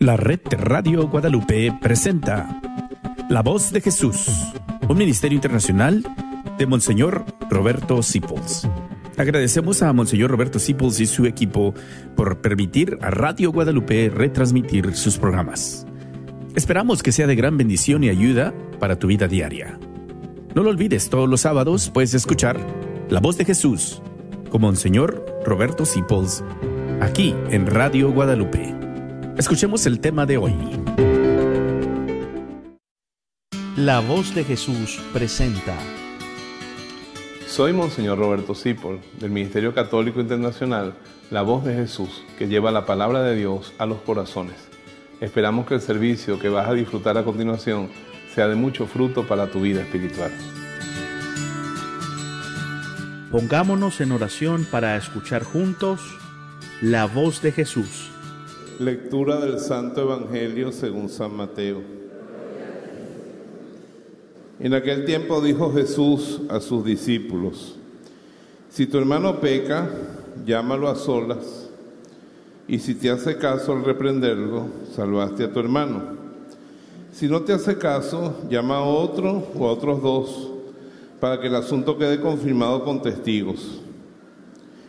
La red Radio Guadalupe presenta La voz de Jesús, un ministerio internacional de Monseñor Roberto Sipols. Agradecemos a Monseñor Roberto Sipols y su equipo por permitir a Radio Guadalupe retransmitir sus programas. Esperamos que sea de gran bendición y ayuda para tu vida diaria. No lo olvides, todos los sábados puedes escuchar La voz de Jesús con Monseñor Roberto Sipols aquí en Radio Guadalupe. Escuchemos el tema de hoy. La voz de Jesús presenta. Soy Monseñor Roberto Cipol, del Ministerio Católico Internacional, La Voz de Jesús, que lleva la palabra de Dios a los corazones. Esperamos que el servicio que vas a disfrutar a continuación sea de mucho fruto para tu vida espiritual. Pongámonos en oración para escuchar juntos la voz de Jesús. Lectura del Santo Evangelio según San Mateo. En aquel tiempo dijo Jesús a sus discípulos, si tu hermano peca, llámalo a solas, y si te hace caso al reprenderlo, salvaste a tu hermano. Si no te hace caso, llama a otro o a otros dos, para que el asunto quede confirmado con testigos.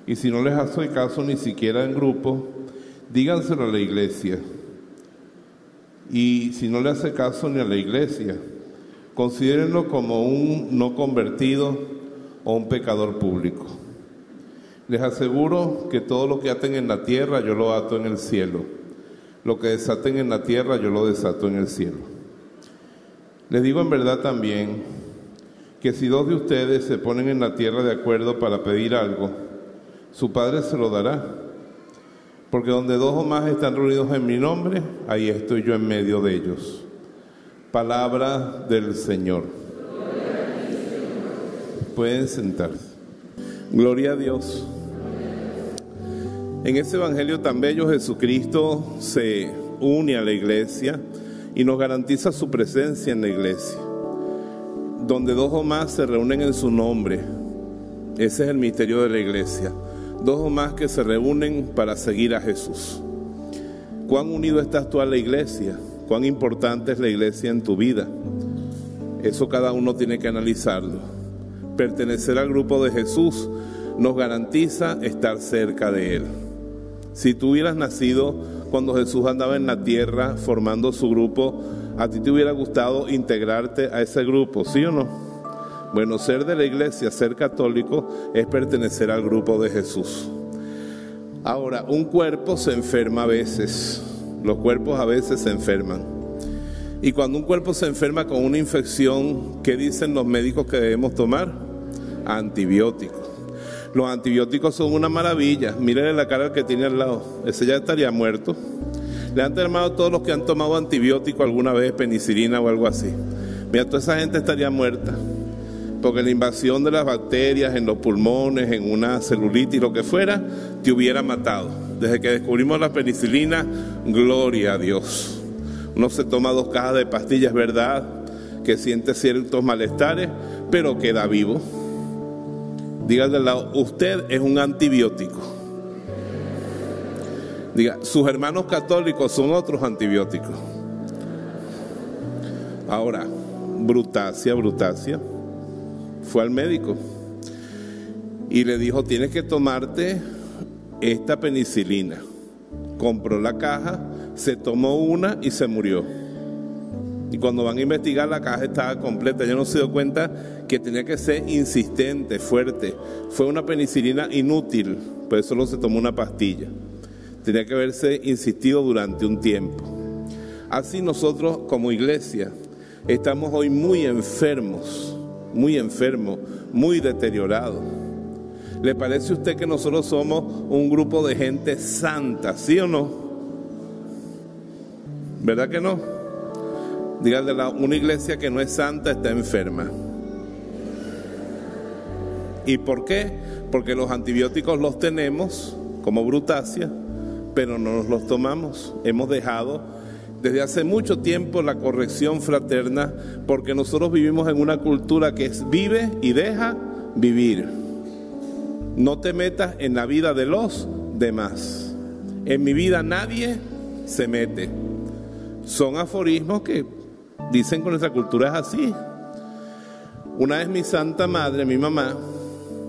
Y si no les hace caso ni siquiera en grupo, díganselo a la iglesia. Y si no le hace caso ni a la iglesia, considérenlo como un no convertido o un pecador público. Les aseguro que todo lo que aten en la tierra yo lo ato en el cielo. Lo que desaten en la tierra yo lo desato en el cielo. Les digo en verdad también que si dos de ustedes se ponen en la tierra de acuerdo para pedir algo, su Padre se lo dará. Porque donde dos o más están reunidos en mi nombre, ahí estoy yo en medio de ellos. Palabra del Señor. Pueden sentarse. Gloria a Dios. En ese Evangelio tan bello Jesucristo se une a la iglesia y nos garantiza su presencia en la iglesia. Donde dos o más se reúnen en su nombre. Ese es el misterio de la iglesia dos o más que se reúnen para seguir a Jesús. ¿Cuán unido estás tú a la iglesia? ¿Cuán importante es la iglesia en tu vida? Eso cada uno tiene que analizarlo. Pertenecer al grupo de Jesús nos garantiza estar cerca de Él. Si tú hubieras nacido cuando Jesús andaba en la tierra formando su grupo, a ti te hubiera gustado integrarte a ese grupo, ¿sí o no? Bueno, ser de la iglesia, ser católico, es pertenecer al grupo de Jesús. Ahora, un cuerpo se enferma a veces, los cuerpos a veces se enferman. Y cuando un cuerpo se enferma con una infección, ¿qué dicen los médicos que debemos tomar? Antibióticos. Los antibióticos son una maravilla. Mírenle la cara que tiene al lado. Ese ya estaría muerto. Le han a todos los que han tomado antibiótico alguna vez, penicilina o algo así. Mira, toda esa gente estaría muerta porque la invasión de las bacterias en los pulmones, en una celulitis, lo que fuera, te hubiera matado. Desde que descubrimos la penicilina, gloria a Dios. Uno se toma dos cajas de pastillas, ¿verdad? Que siente ciertos malestares, pero queda vivo. Diga del lado, usted es un antibiótico. Diga, sus hermanos católicos son otros antibióticos. Ahora, brutacia, brutacia fue al médico y le dijo, tienes que tomarte esta penicilina. Compró la caja, se tomó una y se murió. Y cuando van a investigar la caja estaba completa. Yo no se dio cuenta que tenía que ser insistente, fuerte. Fue una penicilina inútil, pues solo se tomó una pastilla. Tenía que haberse insistido durante un tiempo. Así nosotros como iglesia estamos hoy muy enfermos muy enfermo, muy deteriorado. ¿Le parece a usted que nosotros somos un grupo de gente santa, sí o no? ¿Verdad que no? Dígale, una iglesia que no es santa está enferma. ¿Y por qué? Porque los antibióticos los tenemos como brutacia, pero no nos los tomamos. Hemos dejado desde hace mucho tiempo la corrección fraterna, porque nosotros vivimos en una cultura que vive y deja vivir. No te metas en la vida de los demás. En mi vida nadie se mete. Son aforismos que dicen que nuestra cultura es así. Una vez mi santa madre, mi mamá,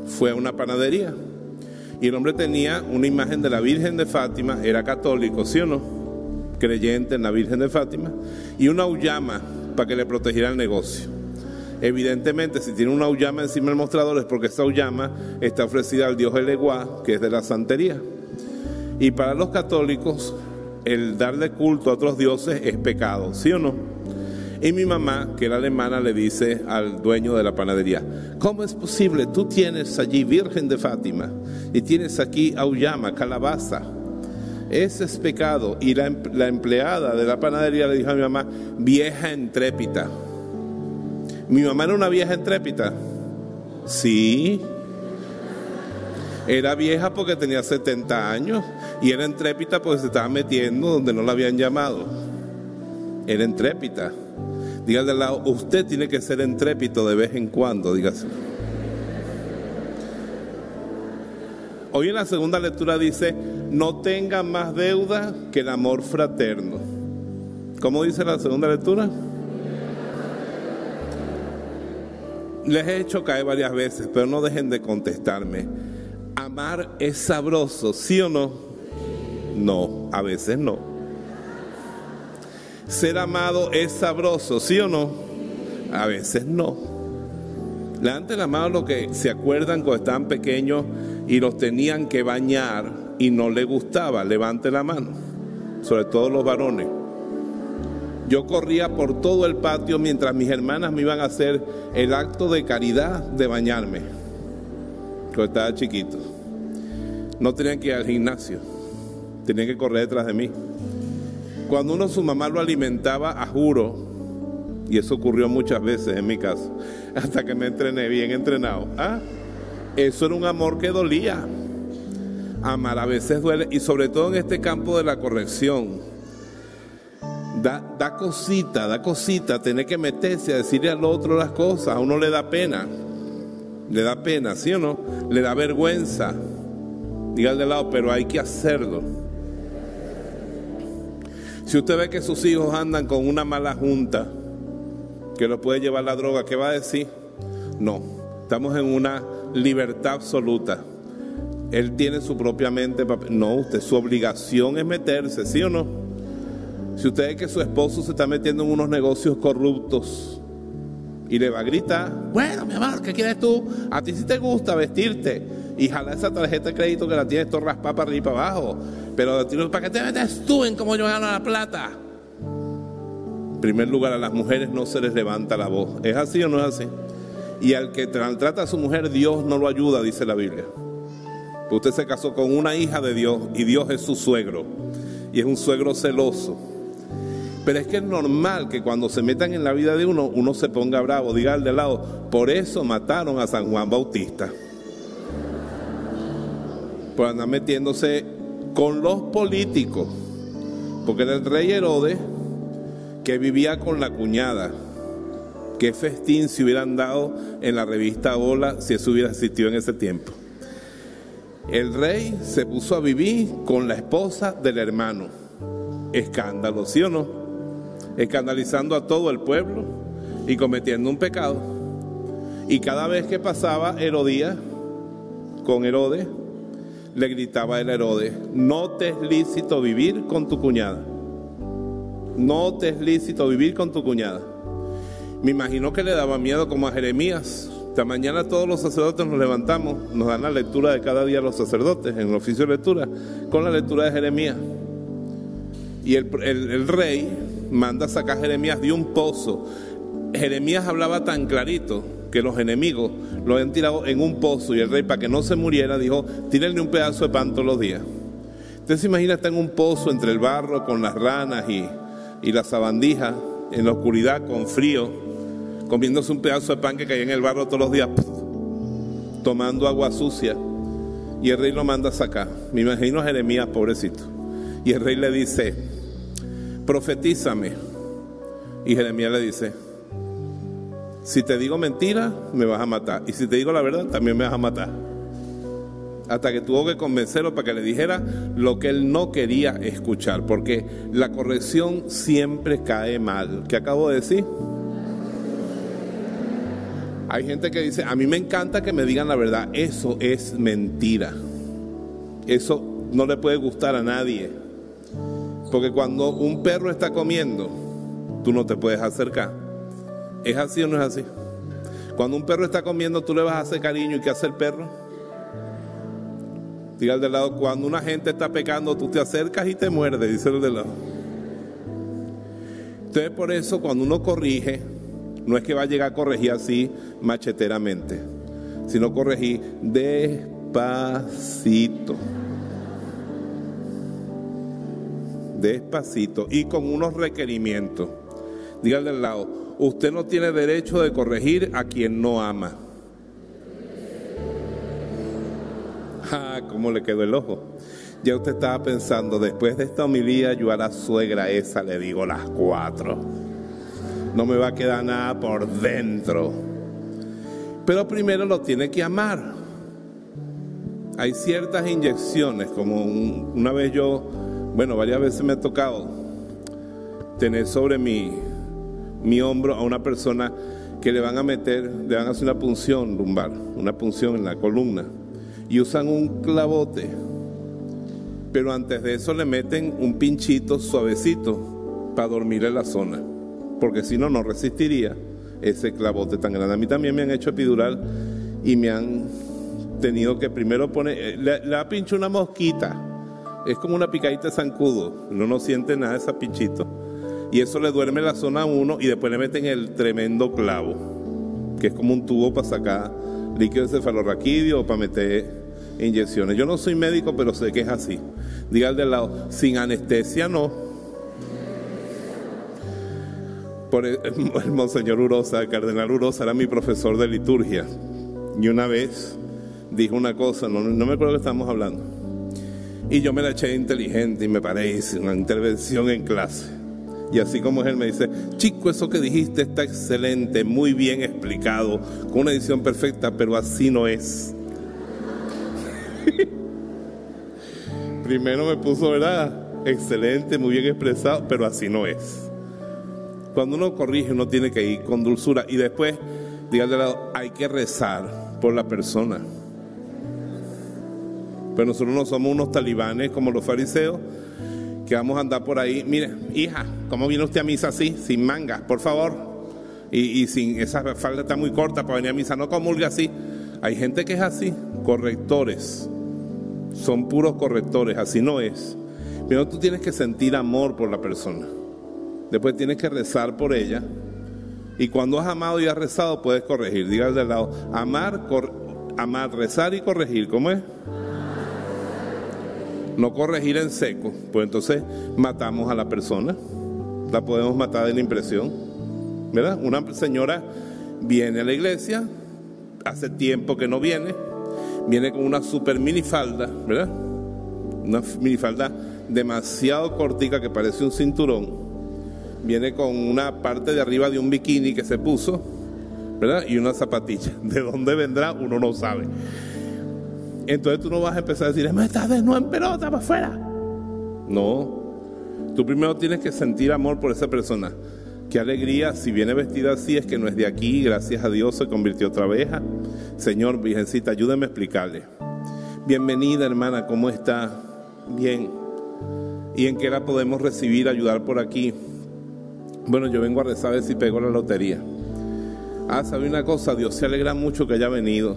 fue a una panadería y el hombre tenía una imagen de la Virgen de Fátima, era católico, ¿sí o no? Creyente en la Virgen de Fátima, y una auyama para que le protegiera el negocio. Evidentemente, si tiene una auyama encima del mostrador es porque esa auyama está ofrecida al dios Eleguá, que es de la santería. Y para los católicos, el darle culto a otros dioses es pecado, ¿sí o no? Y mi mamá, que era alemana, le dice al dueño de la panadería, ¿cómo es posible? Tú tienes allí Virgen de Fátima y tienes aquí auyama, calabaza. Ese es pecado. Y la, la empleada de la panadería le dijo a mi mamá, vieja entrépita. Mi mamá era una vieja entrépita. Sí. Era vieja porque tenía 70 años y era entrépita porque se estaba metiendo donde no la habían llamado. Era entrépita. Dígale al lado, usted tiene que ser entrépito de vez en cuando, dígase. Hoy en la segunda lectura dice, no tenga más deuda que el amor fraterno. ¿Cómo dice la segunda lectura? Les he hecho caer varias veces, pero no dejen de contestarme. ¿Amar es sabroso, sí o no? No, a veces no. ¿Ser amado es sabroso, sí o no? A veces no. Levanten la mano lo que se acuerdan cuando estaban pequeños y los tenían que bañar y no les gustaba. Levante la mano, sobre todo los varones. Yo corría por todo el patio mientras mis hermanas me iban a hacer el acto de caridad de bañarme. Cuando estaba chiquito. No tenían que ir al gimnasio, tenían que correr detrás de mí. Cuando uno su mamá lo alimentaba a juro, y eso ocurrió muchas veces en mi caso, hasta que me entrené bien entrenado. ¿ah? Eso era un amor que dolía. Amar a veces duele, y sobre todo en este campo de la corrección Da, da cosita, da cosita, tener que meterse a decirle al otro las cosas, a uno le da pena, le da pena, ¿sí o no? Le da vergüenza. Diga de lado, pero hay que hacerlo. Si usted ve que sus hijos andan con una mala junta, que lo puede llevar la droga, ¿qué va a decir? No, estamos en una libertad absoluta. Él tiene su propia mente. No, usted, su obligación es meterse, ¿sí o no? Si usted ve que su esposo se está metiendo en unos negocios corruptos y le va a gritar, bueno, mi amor, ¿qué quieres tú? A ti sí te gusta vestirte y jalar esa tarjeta de crédito que la tienes todo raspada para arriba y para abajo. Pero ¿para qué te metes tú en cómo yo gano la plata? En primer lugar, a las mujeres no se les levanta la voz. ¿Es así o no es así? Y al que trata a su mujer, Dios no lo ayuda, dice la Biblia. Usted se casó con una hija de Dios y Dios es su suegro. Y es un suegro celoso. Pero es que es normal que cuando se metan en la vida de uno, uno se ponga bravo, diga al de lado, por eso mataron a San Juan Bautista. Por andar metiéndose con los políticos. Porque era el rey Herodes que vivía con la cuñada. Qué festín se hubieran dado en la revista Hola si eso hubiera existido en ese tiempo. El rey se puso a vivir con la esposa del hermano. Escándalo, ¿sí o no? escandalizando a todo el pueblo y cometiendo un pecado. Y cada vez que pasaba Herodías con Herodes, le gritaba el Herodes, no te es lícito vivir con tu cuñada. No te es lícito vivir con tu cuñada. Me imagino que le daba miedo como a Jeremías. Esta mañana todos los sacerdotes nos levantamos, nos dan la lectura de cada día los sacerdotes en el oficio de lectura, con la lectura de Jeremías. Y el, rey manda sacar a Jeremías de un pozo. Jeremías hablaba tan clarito que los enemigos lo habían tirado en un pozo y el rey para que no se muriera dijo, tírenle un pedazo de pan todos los días. Usted se imagina estar en un pozo entre el barro con las ranas y, y la sabandija, en la oscuridad, con frío, comiéndose un pedazo de pan que caía en el barro todos los días, tomando agua sucia. Y el rey lo manda a sacar. Me imagino a Jeremías, pobrecito. Y el rey le dice, profetízame. Y Jeremías le dice, si te digo mentira, me vas a matar. Y si te digo la verdad, también me vas a matar. hasta que tuvo que convencerlo para que le dijera lo que él no quería escuchar, porque la corrección siempre cae mal. ¿Qué acabo de decir? Hay gente que dice, a mí me encanta que me digan la verdad. Eso es mentira. Eso no le puede gustar a nadie. Porque cuando un perro está comiendo, tú no te puedes acercar. ¿Es así o no es así? Cuando un perro está comiendo, tú le vas a hacer cariño. ¿Y qué hace el perro? Diga al de lado, cuando una gente está pecando, tú te acercas y te muerde, dice el de lado. Entonces, por eso, cuando uno corrige, no es que va a llegar a corregir así macheteramente, sino corregir despacito. Despacito y con unos requerimientos. Dígale al lado, usted no tiene derecho de corregir a quien no ama. Ah, ¿cómo le quedó el ojo? Ya usted estaba pensando, después de esta homilía, yo a la suegra esa le digo las cuatro no me va a quedar nada por dentro. Pero primero lo tiene que amar. Hay ciertas inyecciones, como una vez yo, bueno, varias veces me ha tocado tener sobre mi, mi hombro a una persona que le van a meter, le van a hacer una punción lumbar, una punción en la columna, y usan un clavote, pero antes de eso le meten un pinchito suavecito para dormir en la zona porque si no, no resistiría ese clavote tan grande. A mí también me han hecho epidural y me han tenido que primero poner, eh, le, ha pincho una mosquita, es como una picadita de zancudo, uno no siente nada de ese pinchito. Y eso le duerme la zona 1 y después le meten el tremendo clavo, que es como un tubo para sacar líquido cefalorraquídeo o para meter inyecciones. Yo no soy médico, pero sé que es así. Diga al de lado, sin anestesia no por el, Monseñor Urosa, el Cardenal Urosa era mi profesor de liturgia. Y una vez dijo una cosa, no, me acuerdo qué estábamos hablando. Y yo me la eché inteligente y me parece una intervención en clase. Y así como él me dice, chico, eso que dijiste está excelente, muy bien explicado, con una edición perfecta, pero así no es. Primero me puso, ¿verdad? Excelente, muy bien expresado, pero así no es. Cuando uno corrige, uno tiene que ir con dulzura y después, dígale al lado, hay que rezar por la persona. Pero nosotros no somos unos talibanes como los fariseos que vamos a andar por ahí. Mire, hija, ¿cómo viene usted a misa así? Sin manga, por favor. Y, sin esa falda está muy corta para venir a misa, no comulgue así. Hay gente que es así, correctores. Son puros correctores, así no es. Pero tú tienes que sentir amor por la persona. Después tienes que rezar por ella. Y cuando has amado y has rezado, puedes corregir. Diga al lado, amar, amar, rezar y corregir. ¿Cómo es? No corregir en seco. Pues entonces matamos a la persona. La podemos matar de la impresión. ¿Verdad? Una señora viene a la iglesia, hace tiempo que no viene, viene con una super minifalda, ¿verdad? Una minifalda demasiado cortica que parece un cinturón viene con una parte de arriba de un bikini que se puso, ¿verdad? Y una zapatilla. ¿De dónde vendrá? Uno no sabe. Entonces tú no vas a empezar a decir, me estás de nuevo en pelota para afuera. No. Tú primero tienes que sentir amor por esa persona. Qué alegría, si viene vestida así es que no es de aquí, gracias a Dios se convirtió otra abeja. Señor, Virgencita, ayúdame a explicarle. Bienvenida hermana, ¿cómo está? Bien. ¿Y en qué la podemos recibir, ayudar por aquí? Bueno, yo vengo a rezar si pego la lotería. Ah, ¿sabe una cosa? Dios se alegra mucho que haya venido.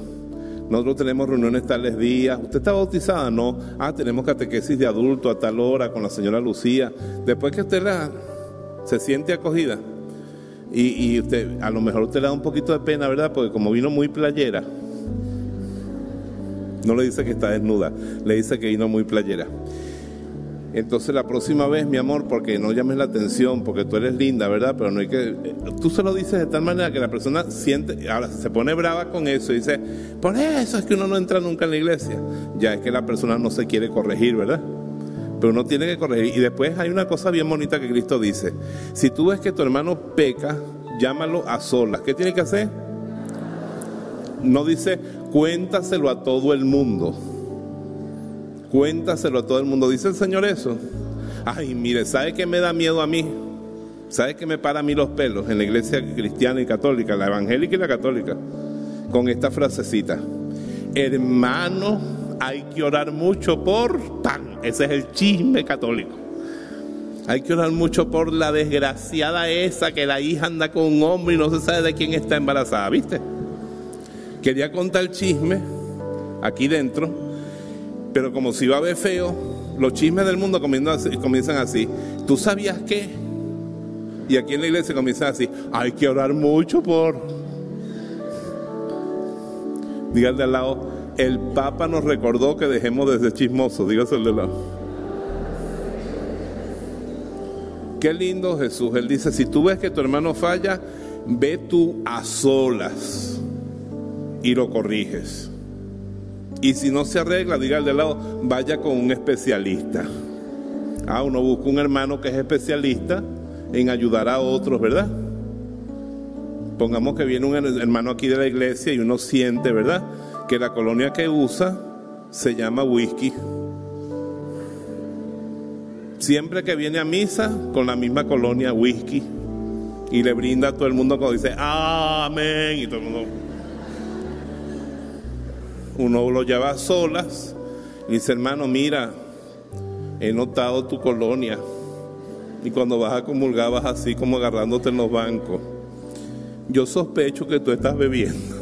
Nosotros tenemos reuniones tales días. ¿Usted está bautizada? No. Ah, tenemos catequesis de adulto a tal hora con la señora Lucía. Después que usted la, se siente acogida. Y, y usted, a lo mejor usted le da un poquito de pena, ¿verdad? Porque como vino muy playera. No le dice que está desnuda, le dice que vino muy playera. Entonces la próxima vez, mi amor, porque no llames la atención, porque tú eres linda, ¿verdad? Pero no hay que... Tú se lo dices de tal manera que la persona siente, ahora se pone brava con eso y dice, por eso es que uno no entra nunca en la iglesia. Ya es que la persona no se quiere corregir, ¿verdad? Pero uno tiene que corregir. Y después hay una cosa bien bonita que Cristo dice. Si tú ves que tu hermano peca, llámalo a solas. ¿Qué tiene que hacer? No dice, cuéntaselo a todo el mundo. Cuéntaselo a todo el mundo. ¿Dice el Señor eso? Ay, mire, ¿sabe qué me da miedo a mí? ¿Sabe qué me para a mí los pelos en la iglesia cristiana y católica, la evangélica y la católica? Con esta frasecita. Hermano, hay que orar mucho por pan. Ese es el chisme católico. Hay que orar mucho por la desgraciada esa que la hija anda con un hombre y no se sabe de quién está embarazada, ¿viste? Quería contar el chisme aquí dentro, pero como si iba a ver feo, los chismes del mundo comienzan así. ¿Tú sabías qué? Y aquí en la iglesia comienzan así. Hay que orar mucho por... Dígale al lado, el Papa nos recordó que dejemos de ser chismosos. Dígase al de lado. Qué lindo Jesús. Él dice, si tú ves que tu hermano falla, ve tú a solas y lo corriges. Y si no se arregla, diga al de lado, vaya con un especialista. Ah, uno busca un hermano que es especialista en ayudar a otros, ¿verdad? Pongamos que viene un hermano aquí de la iglesia y uno siente, ¿verdad? Que la colonia que usa se llama whisky. Siempre que viene a misa con la misma colonia whisky y le brinda a todo el mundo cuando dice amén y todo el mundo uno lo lleva a solas y dice, hermano, mira, he notado tu colonia. Y cuando vas a comulgar vas así como agarrándote en los bancos. Yo sospecho que tú estás bebiendo.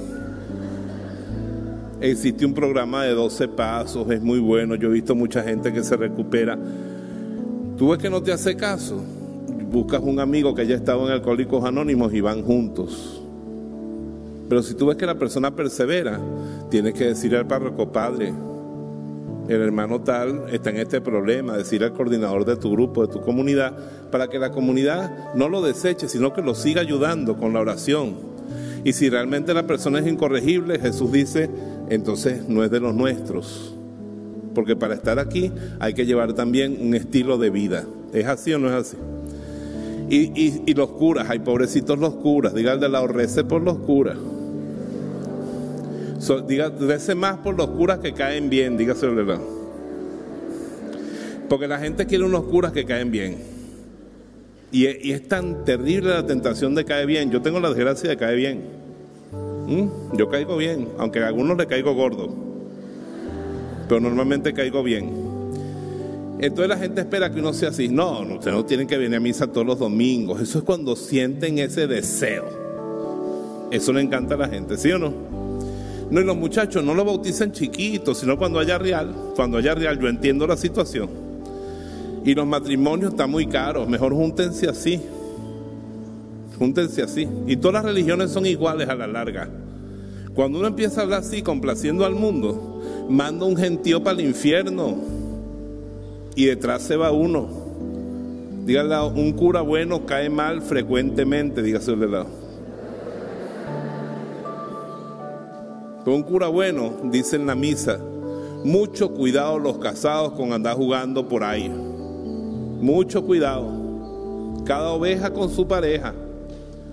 Existe un programa de 12 pasos, es muy bueno. Yo he visto mucha gente que se recupera. Tú ves que no te hace caso. Buscas un amigo que haya estado en Alcohólicos Anónimos y van juntos. Pero si tú ves que la persona persevera, tienes que decir al párroco, padre, el hermano tal está en este problema, decir al coordinador de tu grupo, de tu comunidad, para que la comunidad no lo deseche, sino que lo siga ayudando con la oración. Y si realmente la persona es incorregible, Jesús dice, entonces no es de los nuestros. Porque para estar aquí hay que llevar también un estilo de vida. ¿Es así o no es así? Y, los curas, hay pobrecitos los curas, diga de la rece por los curas. Diga, rece más por los curas que caen bien, dígase verdad. Porque la gente quiere unos curas que caen bien. Y, es tan terrible la tentación de caer bien. Yo tengo la desgracia de caer bien. ¿Mm? Yo caigo bien, aunque a algunos le caigo gordo. Pero normalmente caigo bien. Entonces la gente espera que uno sea así. No, no, ustedes no tienen que venir a misa todos los domingos. Eso es cuando sienten ese deseo. Eso le encanta a la gente, ¿sí o no? No, y los muchachos no lo bautizan chiquitos, sino cuando haya real. Cuando haya real, yo entiendo la situación. Y los matrimonios están muy caros. Mejor júntense así. Júntense así. Y todas las religiones son iguales a la larga. Cuando uno empieza a hablar así, complaciendo al mundo, manda un gentío para el infierno y detrás se va uno. Dígale, un cura bueno cae mal frecuentemente, dígase de lado. Un cura bueno, dice en la misa, mucho cuidado los casados con andar jugando por ahí. Mucho cuidado. Cada oveja con su pareja.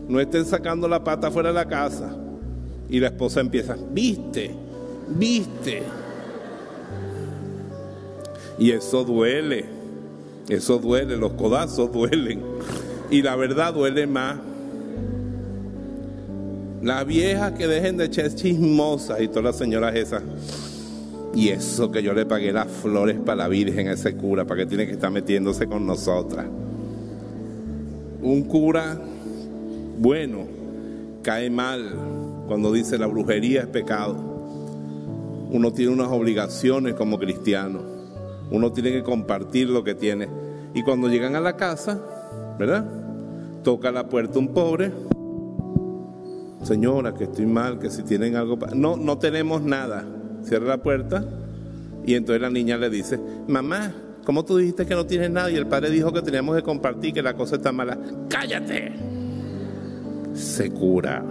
No estén sacando la pata fuera de la casa. Y la esposa empieza, viste, viste. Y eso duele, eso duele, los codazos duelen. Y la verdad duele más. Las viejas que dejen de echar chismosas y todas las señoras esas. Y eso que yo le pagué las flores para la Virgen a ese cura, para que tiene que estar metiéndose con nosotras. Un cura bueno cae mal cuando dice la brujería es pecado. Uno tiene unas obligaciones como cristiano. Uno tiene que compartir lo que tiene. Y cuando llegan a la casa, ¿verdad? Toca la puerta un pobre. Señora, que estoy mal, que si tienen algo... No, no tenemos nada. Cierra la puerta y entonces la niña le dice, mamá, ¿cómo tú dijiste que no tienes nada? Y el padre dijo que teníamos que compartir, que la cosa está mala. Cállate. Se cura.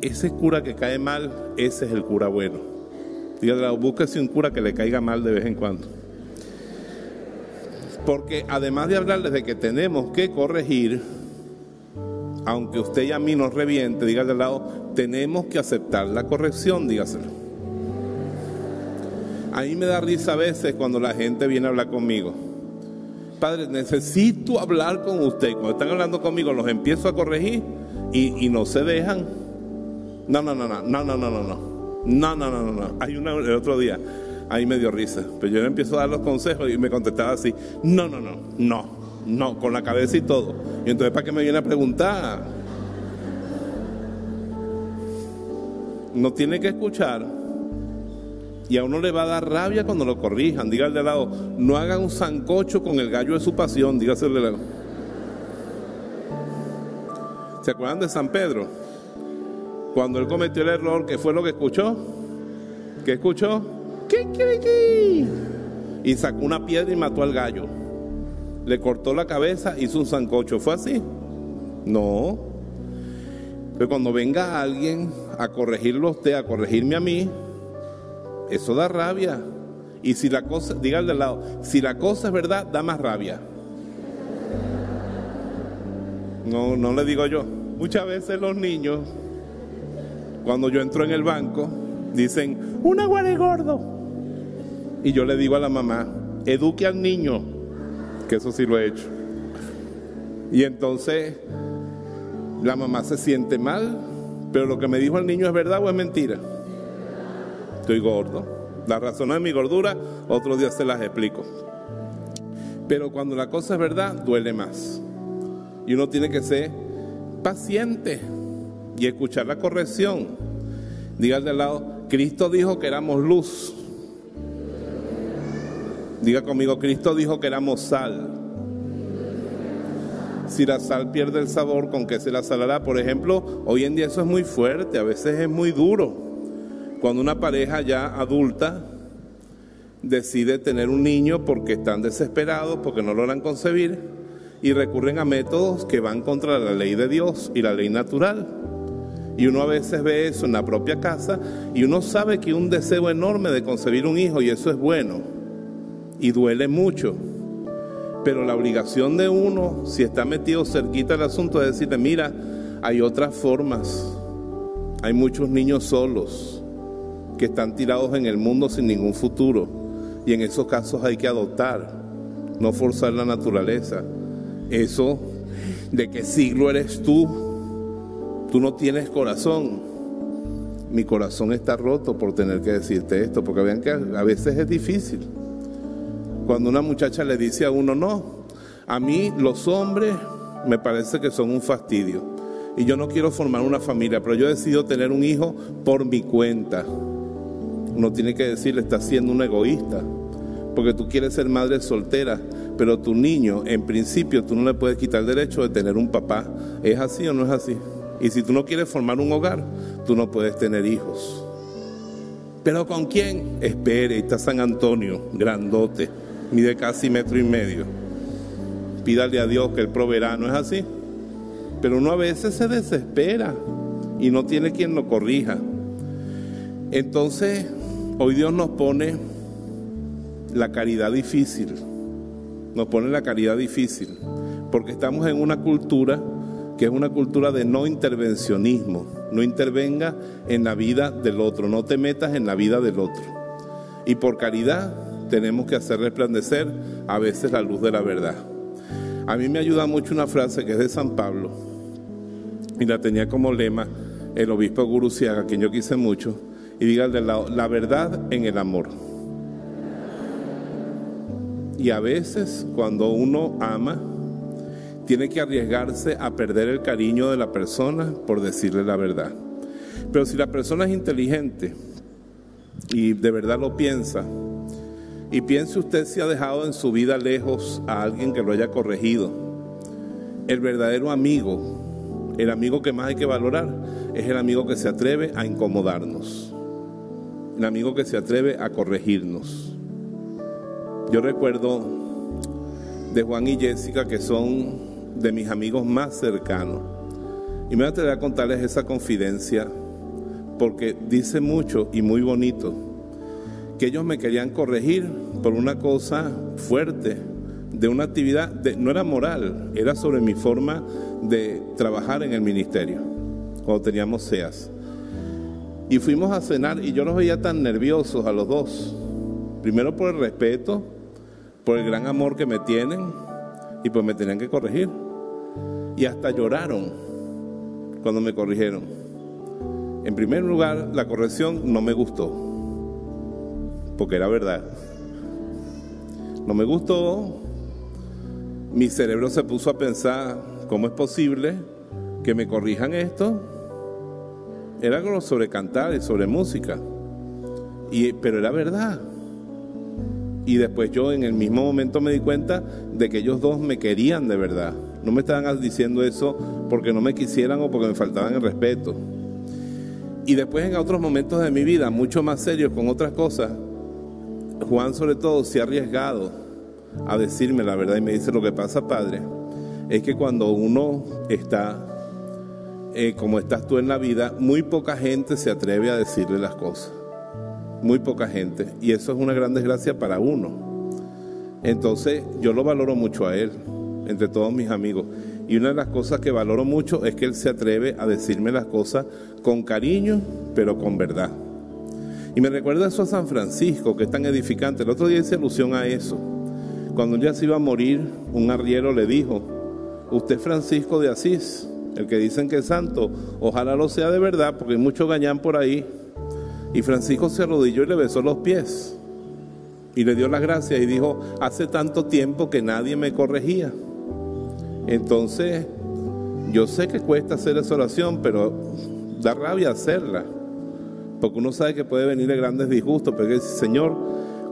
Ese cura que cae mal, ese es el cura bueno. Dígale, búsquese un cura que le caiga mal de vez en cuando. Porque además de hablarles de que tenemos que corregir, aunque usted y a mí nos reviente, dígale al lado, tenemos que aceptar la corrección, dígaselo. A mí me da risa a veces cuando la gente viene a hablar conmigo. Padre, necesito hablar con usted. Cuando están hablando conmigo, los empiezo a corregir y, no se dejan. No, no, no, no, no, no, no, no, no. No, no, no, no, no. Hay una el otro día, ahí me dio risa. Pero yo le empiezo a dar los consejos y me contestaba así, no, no, no, no, no, con la cabeza y todo. Y entonces, ¿para qué me viene a preguntar? No tiene que escuchar. Y a uno le va a dar rabia cuando lo corrijan. Dígale al lado, no haga un zancocho con el gallo de su pasión. Dígaselo al lado. ¿Se acuerdan de San Pedro? Cuando él cometió el error, ¿qué fue lo que escuchó? ¿Qué escuchó? Y sacó una piedra y mató al gallo. Le cortó la cabeza, hizo un zancocho. ¿Fue así? No. Pero cuando venga alguien a corregirlo a usted, a corregirme a mí, eso da rabia. Y si la cosa, dígale al lado, si la cosa es verdad, da más rabia. No, no le digo yo. Muchas veces los niños cuando yo entro en el banco, dicen, un agua de gordo. Y yo le digo a la mamá, eduque al niño, que eso sí lo he hecho. Y entonces la mamá se siente mal, pero lo que me dijo el niño es verdad o es mentira. Estoy gordo. La razón de mi gordura, otro día se las explico. Pero cuando la cosa es verdad, duele más. Y uno tiene que ser paciente y escuchar la corrección. Diga al lado, Cristo dijo que éramos luz. Diga conmigo, Cristo dijo que éramos sal. Si la sal pierde el sabor, ¿con qué se la salará? Por ejemplo, hoy en día eso es muy fuerte, a veces es muy duro. Cuando una pareja ya adulta decide tener un niño porque están desesperados, porque no logran concebir, y recurren a métodos que van contra la ley de Dios y la ley natural. Y uno a veces ve eso en la propia casa y uno sabe que un deseo enorme de concebir un hijo y eso es bueno y duele mucho. Pero la obligación de uno, si está metido cerquita del asunto, es decirle, mira, hay otras formas. Hay muchos niños solos que están tirados en el mundo sin ningún futuro. Y en esos casos hay que adoptar, no forzar la naturaleza. Eso, ¿de qué siglo eres tú? tú no tienes corazón. Mi corazón está roto por tener que decirte esto, porque vean que a veces es difícil. Cuando una muchacha le dice a uno, no, a mí los hombres me parece que son un fastidio. Y yo no quiero formar una familia, pero yo he decidido tener un hijo por mi cuenta. Uno tiene que decirle, estás siendo un egoísta, porque tú quieres ser madre soltera, pero tu niño, en principio, tú no le puedes quitar el derecho de tener un papá. ¿Es así o no es así? Y si tú no quieres formar un hogar, tú no puedes tener hijos. ¿Pero con quién? Espere, está San Antonio, grandote, mide casi metro y medio. Pídale a Dios que Él proveerá, ¿no es así? Pero uno a veces se desespera y no tiene quien lo corrija. Entonces, hoy Dios nos pone la caridad difícil. Nos pone la caridad difícil. Porque estamos en una cultura que es una cultura de no intervencionismo. No intervenga en la vida del otro, no te metas en la vida del otro. Y por caridad tenemos que hacer resplandecer a veces la luz de la verdad. A mí me ayuda mucho una frase que es de San Pablo y la tenía como lema el obispo Guruciaga, quien yo quise mucho, y diga de la verdad en el amor. Y a veces cuando uno ama, tiene que arriesgarse a perder el cariño de la persona por decirle la verdad. Pero si la persona es inteligente y de verdad lo piensa, y piense usted si ha dejado en su vida lejos a alguien que lo haya corregido, el verdadero amigo, el amigo que más hay que valorar, es el amigo que se atreve a incomodarnos, el amigo que se atreve a corregirnos. Yo recuerdo de Juan y Jessica que son de mis amigos más cercanos. Y me voy a contarles esa confidencia porque dice mucho y muy bonito que ellos me querían corregir por una cosa fuerte, de una actividad, no era moral, era sobre mi forma de trabajar en el ministerio, cuando teníamos SEAS. Y fuimos a cenar y yo los veía tan nerviosos a los dos. Primero por el respeto, por el gran amor que me tienen y pues me tenían que corregir. Y hasta lloraron cuando me corrigieron. En primer lugar, la corrección no me gustó, porque era verdad. No me gustó, mi cerebro se puso a pensar, ¿cómo es posible que me corrijan esto? Era algo sobre cantar y sobre música, y, pero era verdad. Y después yo en el mismo momento me di cuenta de que ellos dos me querían de verdad. No me estaban diciendo eso porque no me quisieran o porque me faltaban el respeto. Y después en otros momentos de mi vida, mucho más serios con otras cosas, Juan sobre todo se ha arriesgado a decirme la verdad y me dice lo que pasa, padre, es que cuando uno está eh, como estás tú en la vida, muy poca gente se atreve a decirle las cosas muy poca gente. Y eso es una gran desgracia para uno. Entonces yo lo valoro mucho a él, entre todos mis amigos. Y una de las cosas que valoro mucho es que él se atreve a decirme las cosas con cariño, pero con verdad. Y me recuerda eso a San Francisco, que es tan edificante. El otro día hice alusión a eso. Cuando ya se iba a morir, un arriero le dijo, usted es Francisco de Asís, el que dicen que es santo, ojalá lo sea de verdad, porque hay mucho gañán por ahí. Y Francisco se arrodilló y le besó los pies. Y le dio las gracias y dijo, hace tanto tiempo que nadie me corregía. Entonces, yo sé que cuesta hacer esa oración, pero da rabia hacerla. Porque uno sabe que puede venir de grandes disgustos, pero dice, Señor,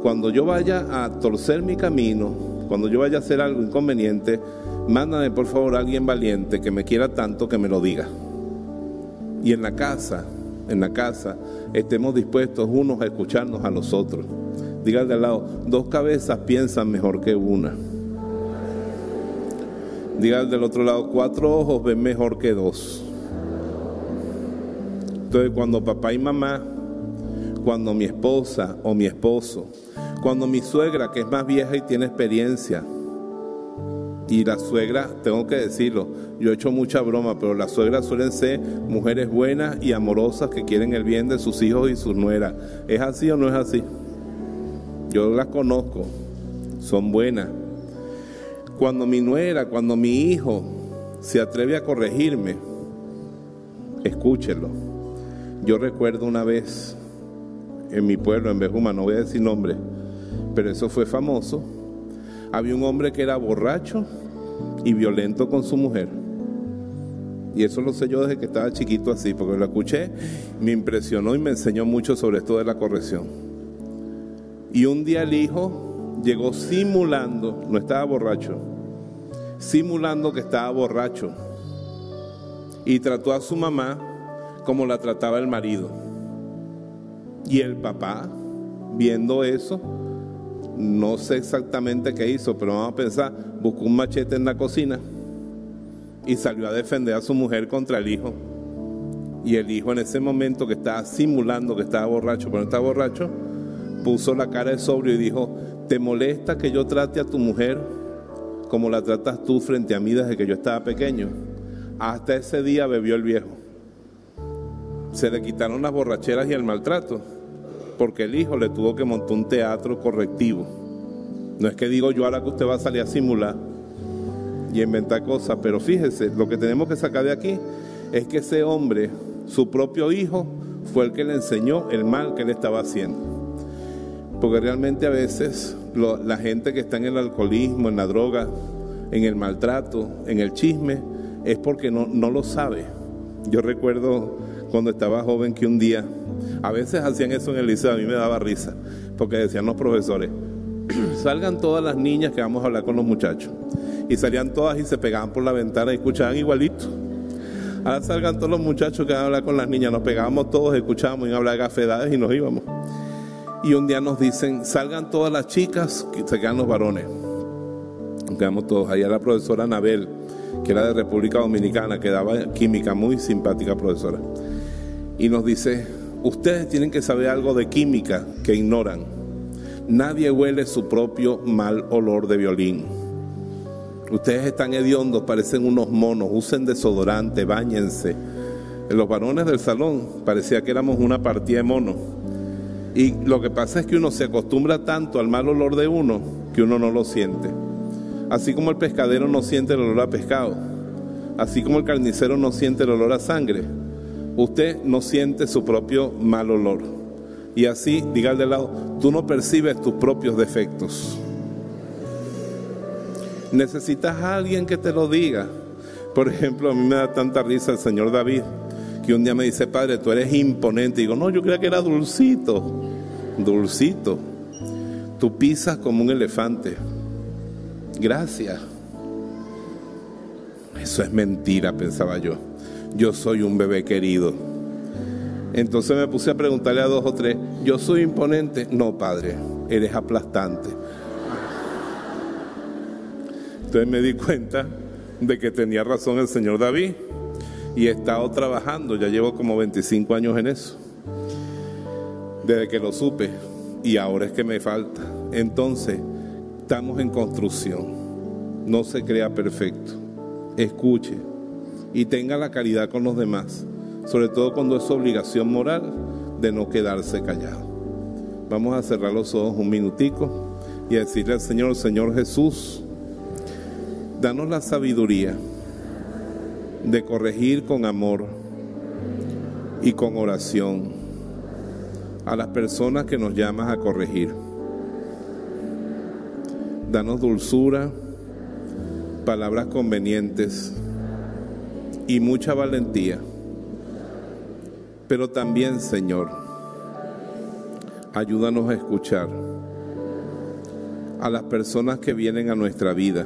cuando yo vaya a torcer mi camino, cuando yo vaya a hacer algo inconveniente, mándame por favor a alguien valiente que me quiera tanto que me lo diga. Y en la casa, en la casa, estemos dispuestos unos a escucharnos a los otros. Diga de al lado, dos cabezas piensan mejor que una. Diga del otro lado, cuatro ojos ven mejor que dos. Entonces cuando papá y mamá, cuando mi esposa o mi esposo, cuando mi suegra que es más vieja y tiene experiencia, y la suegra, tengo que decirlo, yo he hecho mucha broma, pero las suegras suelen ser mujeres buenas y amorosas que quieren el bien de sus hijos y sus nueras. ¿Es así o no es así? Yo las conozco, son buenas. Cuando mi nuera, cuando mi hijo se atreve a corregirme, escúchelo. Yo recuerdo una vez en mi pueblo, en Bejuma, no voy a decir nombre, pero eso fue famoso había un hombre que era borracho y violento con su mujer. Y eso lo sé yo desde que estaba chiquito así, porque lo escuché, me impresionó y me enseñó mucho sobre esto de la corrección. Y un día el hijo llegó simulando, no estaba borracho, simulando que estaba borracho. Y trató a su mamá como la trataba el marido. Y el papá, viendo eso, no sé exactamente qué hizo, pero vamos a pensar, buscó un machete en la cocina y salió a defender a su mujer contra el hijo. Y el hijo en ese momento que estaba simulando que estaba borracho, pero no estaba borracho, puso la cara de sobrio y dijo, ¿te molesta que yo trate a tu mujer como la tratas tú frente a mí desde que yo estaba pequeño? Hasta ese día bebió el viejo. Se le quitaron las borracheras y el maltrato porque el hijo le tuvo que montar un teatro correctivo. No es que digo yo ahora que usted va a salir a simular y inventar cosas, pero fíjese, lo que tenemos que sacar de aquí es que ese hombre, su propio hijo, fue el que le enseñó el mal que él estaba haciendo. Porque realmente a veces la gente que está en el alcoholismo, en la droga, en el maltrato, en el chisme, es porque no, no lo sabe. Yo recuerdo cuando estaba joven que un día a veces hacían eso en el liceo, a mí me daba risa, porque decían los profesores, salgan todas las niñas que vamos a hablar con los muchachos. Y salían todas y se pegaban por la ventana y escuchaban igualito. Ahora salgan todos los muchachos que van a hablar con las niñas, nos pegábamos todos, escuchábamos y hablar gafedades y nos íbamos. Y un día nos dicen, salgan todas las chicas, se quedan los varones. Quedamos todos. Allá la profesora Anabel, que era de República Dominicana, que daba química, muy simpática profesora. Y nos dice, Ustedes tienen que saber algo de química que ignoran. Nadie huele su propio mal olor de violín. Ustedes están hediondos, parecen unos monos, usen desodorante, bañense. En los varones del salón parecía que éramos una partida de monos. Y lo que pasa es que uno se acostumbra tanto al mal olor de uno que uno no lo siente. Así como el pescadero no siente el olor a pescado, así como el carnicero no siente el olor a sangre, usted no siente su propio mal olor. Y así, diga al de lado, tú no percibes tus propios defectos. Necesitas a alguien que te lo diga. Por ejemplo, a mí me da tanta risa el señor David, que un día me dice, padre, tú eres imponente. Y digo, no, yo creía que era dulcito, dulcito. Tú pisas como un elefante. Gracias. Eso es mentira, pensaba yo. Yo soy un bebé querido. Entonces me puse a preguntarle a dos o tres, ¿yo soy imponente? No, padre, eres aplastante. Entonces me di cuenta de que tenía razón el señor David y he estado trabajando, ya llevo como 25 años en eso, desde que lo supe y ahora es que me falta. Entonces, estamos en construcción, no se crea perfecto, escuche y tenga la caridad con los demás, sobre todo cuando es obligación moral de no quedarse callado. Vamos a cerrar los ojos un minutico y decirle al Señor, Señor Jesús, danos la sabiduría de corregir con amor y con oración a las personas que nos llamas a corregir. Danos dulzura, palabras convenientes y mucha valentía. Pero también, Señor, ayúdanos a escuchar a las personas que vienen a nuestra vida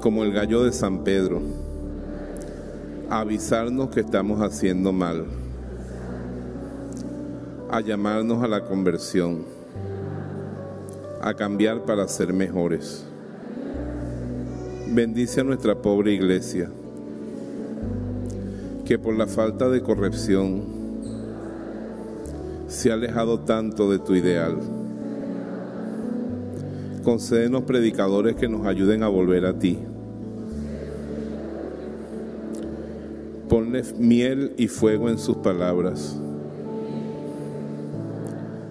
como el gallo de San Pedro, a avisarnos que estamos haciendo mal, a llamarnos a la conversión, a cambiar para ser mejores. Bendice a nuestra pobre iglesia, que por la falta de corrección se ha alejado tanto de tu ideal. Concédenos predicadores que nos ayuden a volver a ti Ponle miel y fuego en sus palabras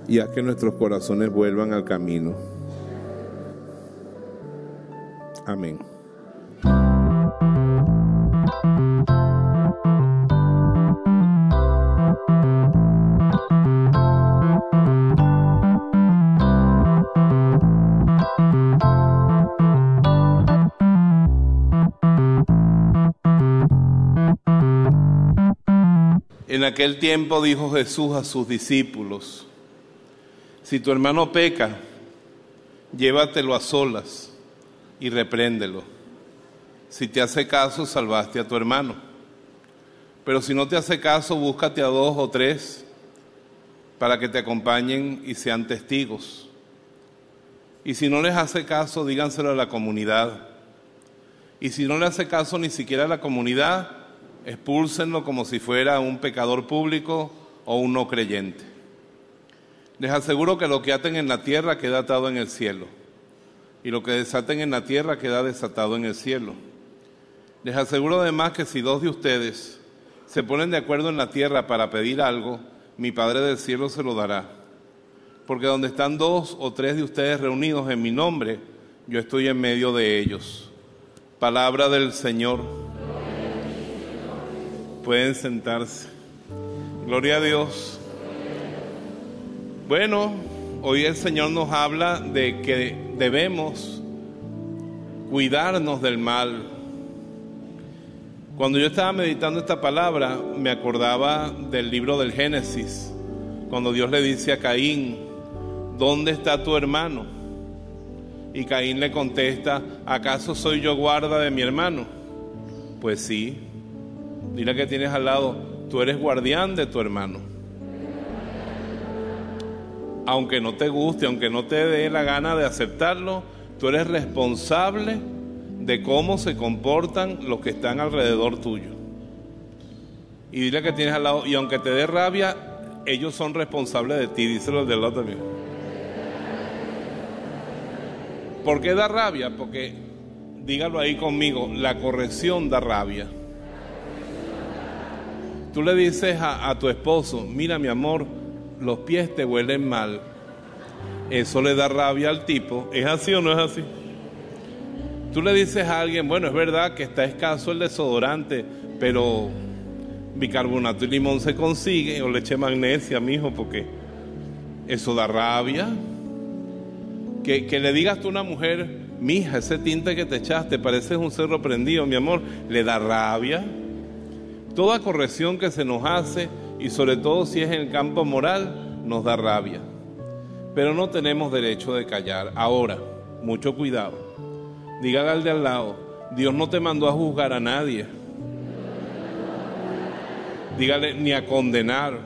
y haz que nuestros corazones vuelvan al camino. Amén. Aquel tiempo dijo Jesús a sus discípulos, si tu hermano peca, llévatelo a solas y repréndelo. Si te hace caso, salvaste a tu hermano. Pero si no te hace caso, búscate a dos o tres para que te acompañen y sean testigos. Y si no les hace caso, díganselo a la comunidad. Y si no le hace caso ni siquiera a la comunidad, expúlsenlo como si fuera un pecador público o un no creyente. Les aseguro que lo que aten en la tierra queda atado en el cielo, y lo que desaten en la tierra queda desatado en el cielo. Les aseguro además que si dos de ustedes se ponen de acuerdo en la tierra para pedir algo, mi Padre del cielo se lo dará. Porque donde están dos o tres de ustedes reunidos en mi nombre, yo estoy en medio de ellos. Palabra del Señor. Pueden sentarse. Gloria a Dios. Bueno, hoy el Señor nos habla de que debemos cuidarnos del mal. Cuando yo estaba meditando esta palabra, me acordaba del libro del Génesis, cuando Dios le dice a Caín, ¿dónde está tu hermano? Y Caín le contesta, ¿acaso soy yo guarda de mi hermano? Pues sí, Dile que tienes al lado, tú eres guardián de tu hermano. Aunque no te guste, aunque no te dé la gana de aceptarlo, tú eres responsable de cómo se comportan los que están alrededor tuyo. Y dile que tienes al lado, y aunque te dé rabia, ellos son responsables de ti, díselo del lado también. ¿Por qué da rabia? Porque, dígalo ahí conmigo, la corrección da rabia. Tú le dices a, tu esposo, mira mi amor, los pies te huelen mal. Eso le da rabia al tipo. ¿Es así o no es así? Tú le dices a alguien, bueno, es verdad que está escaso el desodorante, pero bicarbonato y limón se consigue, o leche magnesia, mijo, porque eso da rabia. Que, que le digas tú a una mujer, mija, ese tinte que te echaste, pareces un cerro prendido, mi amor, le da rabia. Toda corrección que se nos hace, y sobre todo si es en el campo moral, nos da rabia. Pero no tenemos derecho de callar. Ahora, mucho cuidado. Dígale al de al lado, Dios no te mandó a juzgar a nadie. Dígale ni a condenar.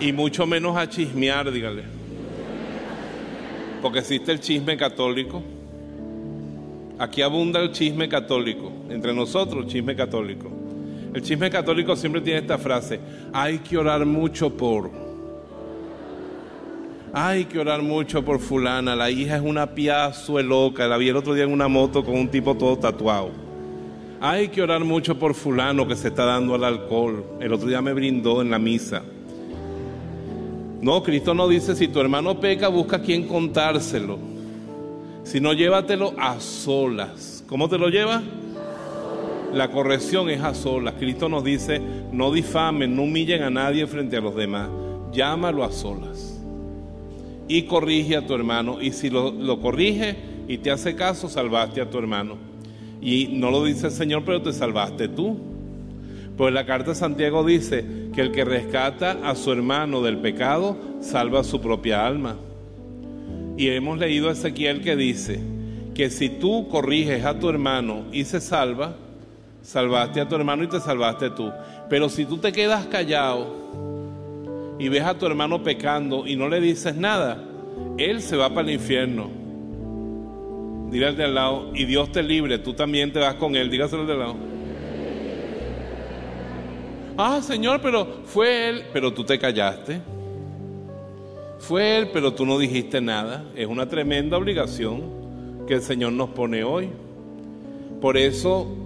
Y mucho menos a chismear, dígale. Porque existe el chisme católico. Aquí abunda el chisme católico. Entre nosotros, chisme católico. El chisme católico siempre tiene esta frase, hay que orar mucho por... Hay que orar mucho por fulana, la hija es una piazo loca, la vi el otro día en una moto con un tipo todo tatuado. Hay que orar mucho por fulano que se está dando al alcohol. El otro día me brindó en la misa. No, Cristo no dice, si tu hermano peca, busca quien contárselo. Si no, llévatelo a solas. ¿Cómo te lo lleva? La corrección es a solas. Cristo nos dice, no difamen, no humillen a nadie frente a los demás. Llámalo a solas. Y corrige a tu hermano. Y si lo, lo corrige y te hace caso, salvaste a tu hermano. Y no lo dice el Señor, pero te salvaste tú. Pues la carta de Santiago dice que el que rescata a su hermano del pecado, salva su propia alma. Y hemos leído a Ezequiel que dice que si tú corriges a tu hermano y se salva, salvaste a tu hermano y te salvaste tú. Pero si tú te quedas callado y ves a tu hermano pecando y no le dices nada, él se va para el infierno. Dile al de al lado, y Dios te libre, tú también te vas con él. Dígaselo al de al lado. Ah, Señor, pero fue él, pero tú te callaste. Fue él, pero tú no dijiste nada. Es una tremenda obligación que el Señor nos pone hoy. Por eso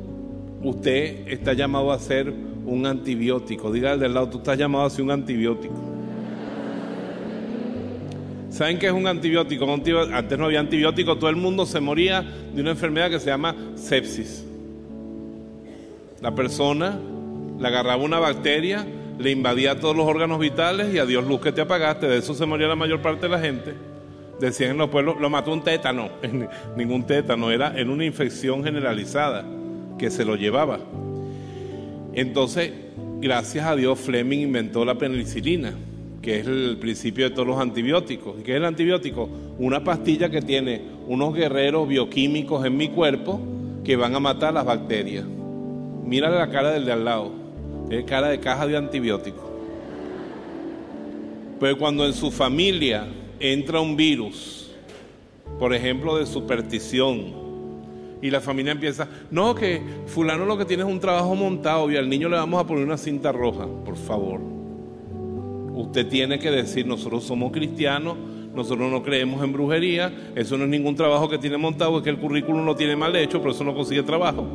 usted está llamado a ser un antibiótico. Diga al del lado, tú estás llamado a ser un antibiótico. ¿Saben qué es un antibiótico? Antes no había antibiótico, todo el mundo se moría de una enfermedad que se llama sepsis. La persona le agarraba una bacteria, le invadía todos los órganos vitales y adiós luz que te apagaste. De eso se moría la mayor parte de la gente. Decían en los pueblos, lo mató un tétano. Ningún tétano, era en una infección generalizada que se lo llevaba. Entonces, gracias a Dios, Fleming inventó la penicilina, que es el principio de todos los antibióticos. ¿Y qué es el antibiótico? Una pastilla que tiene unos guerreros bioquímicos en mi cuerpo que van a matar las bacterias. Mírale la cara del de al lado, es cara de caja de antibióticos. Pero cuando en su familia entra un virus, por ejemplo de superstición, y la familia empieza, no, que fulano lo que tiene es un trabajo montado y al niño le vamos a poner una cinta roja, por favor. Usted tiene que decir, nosotros somos cristianos, nosotros no creemos en brujería, eso no es ningún trabajo que tiene montado, es que el currículum no tiene mal hecho, por eso no consigue trabajo.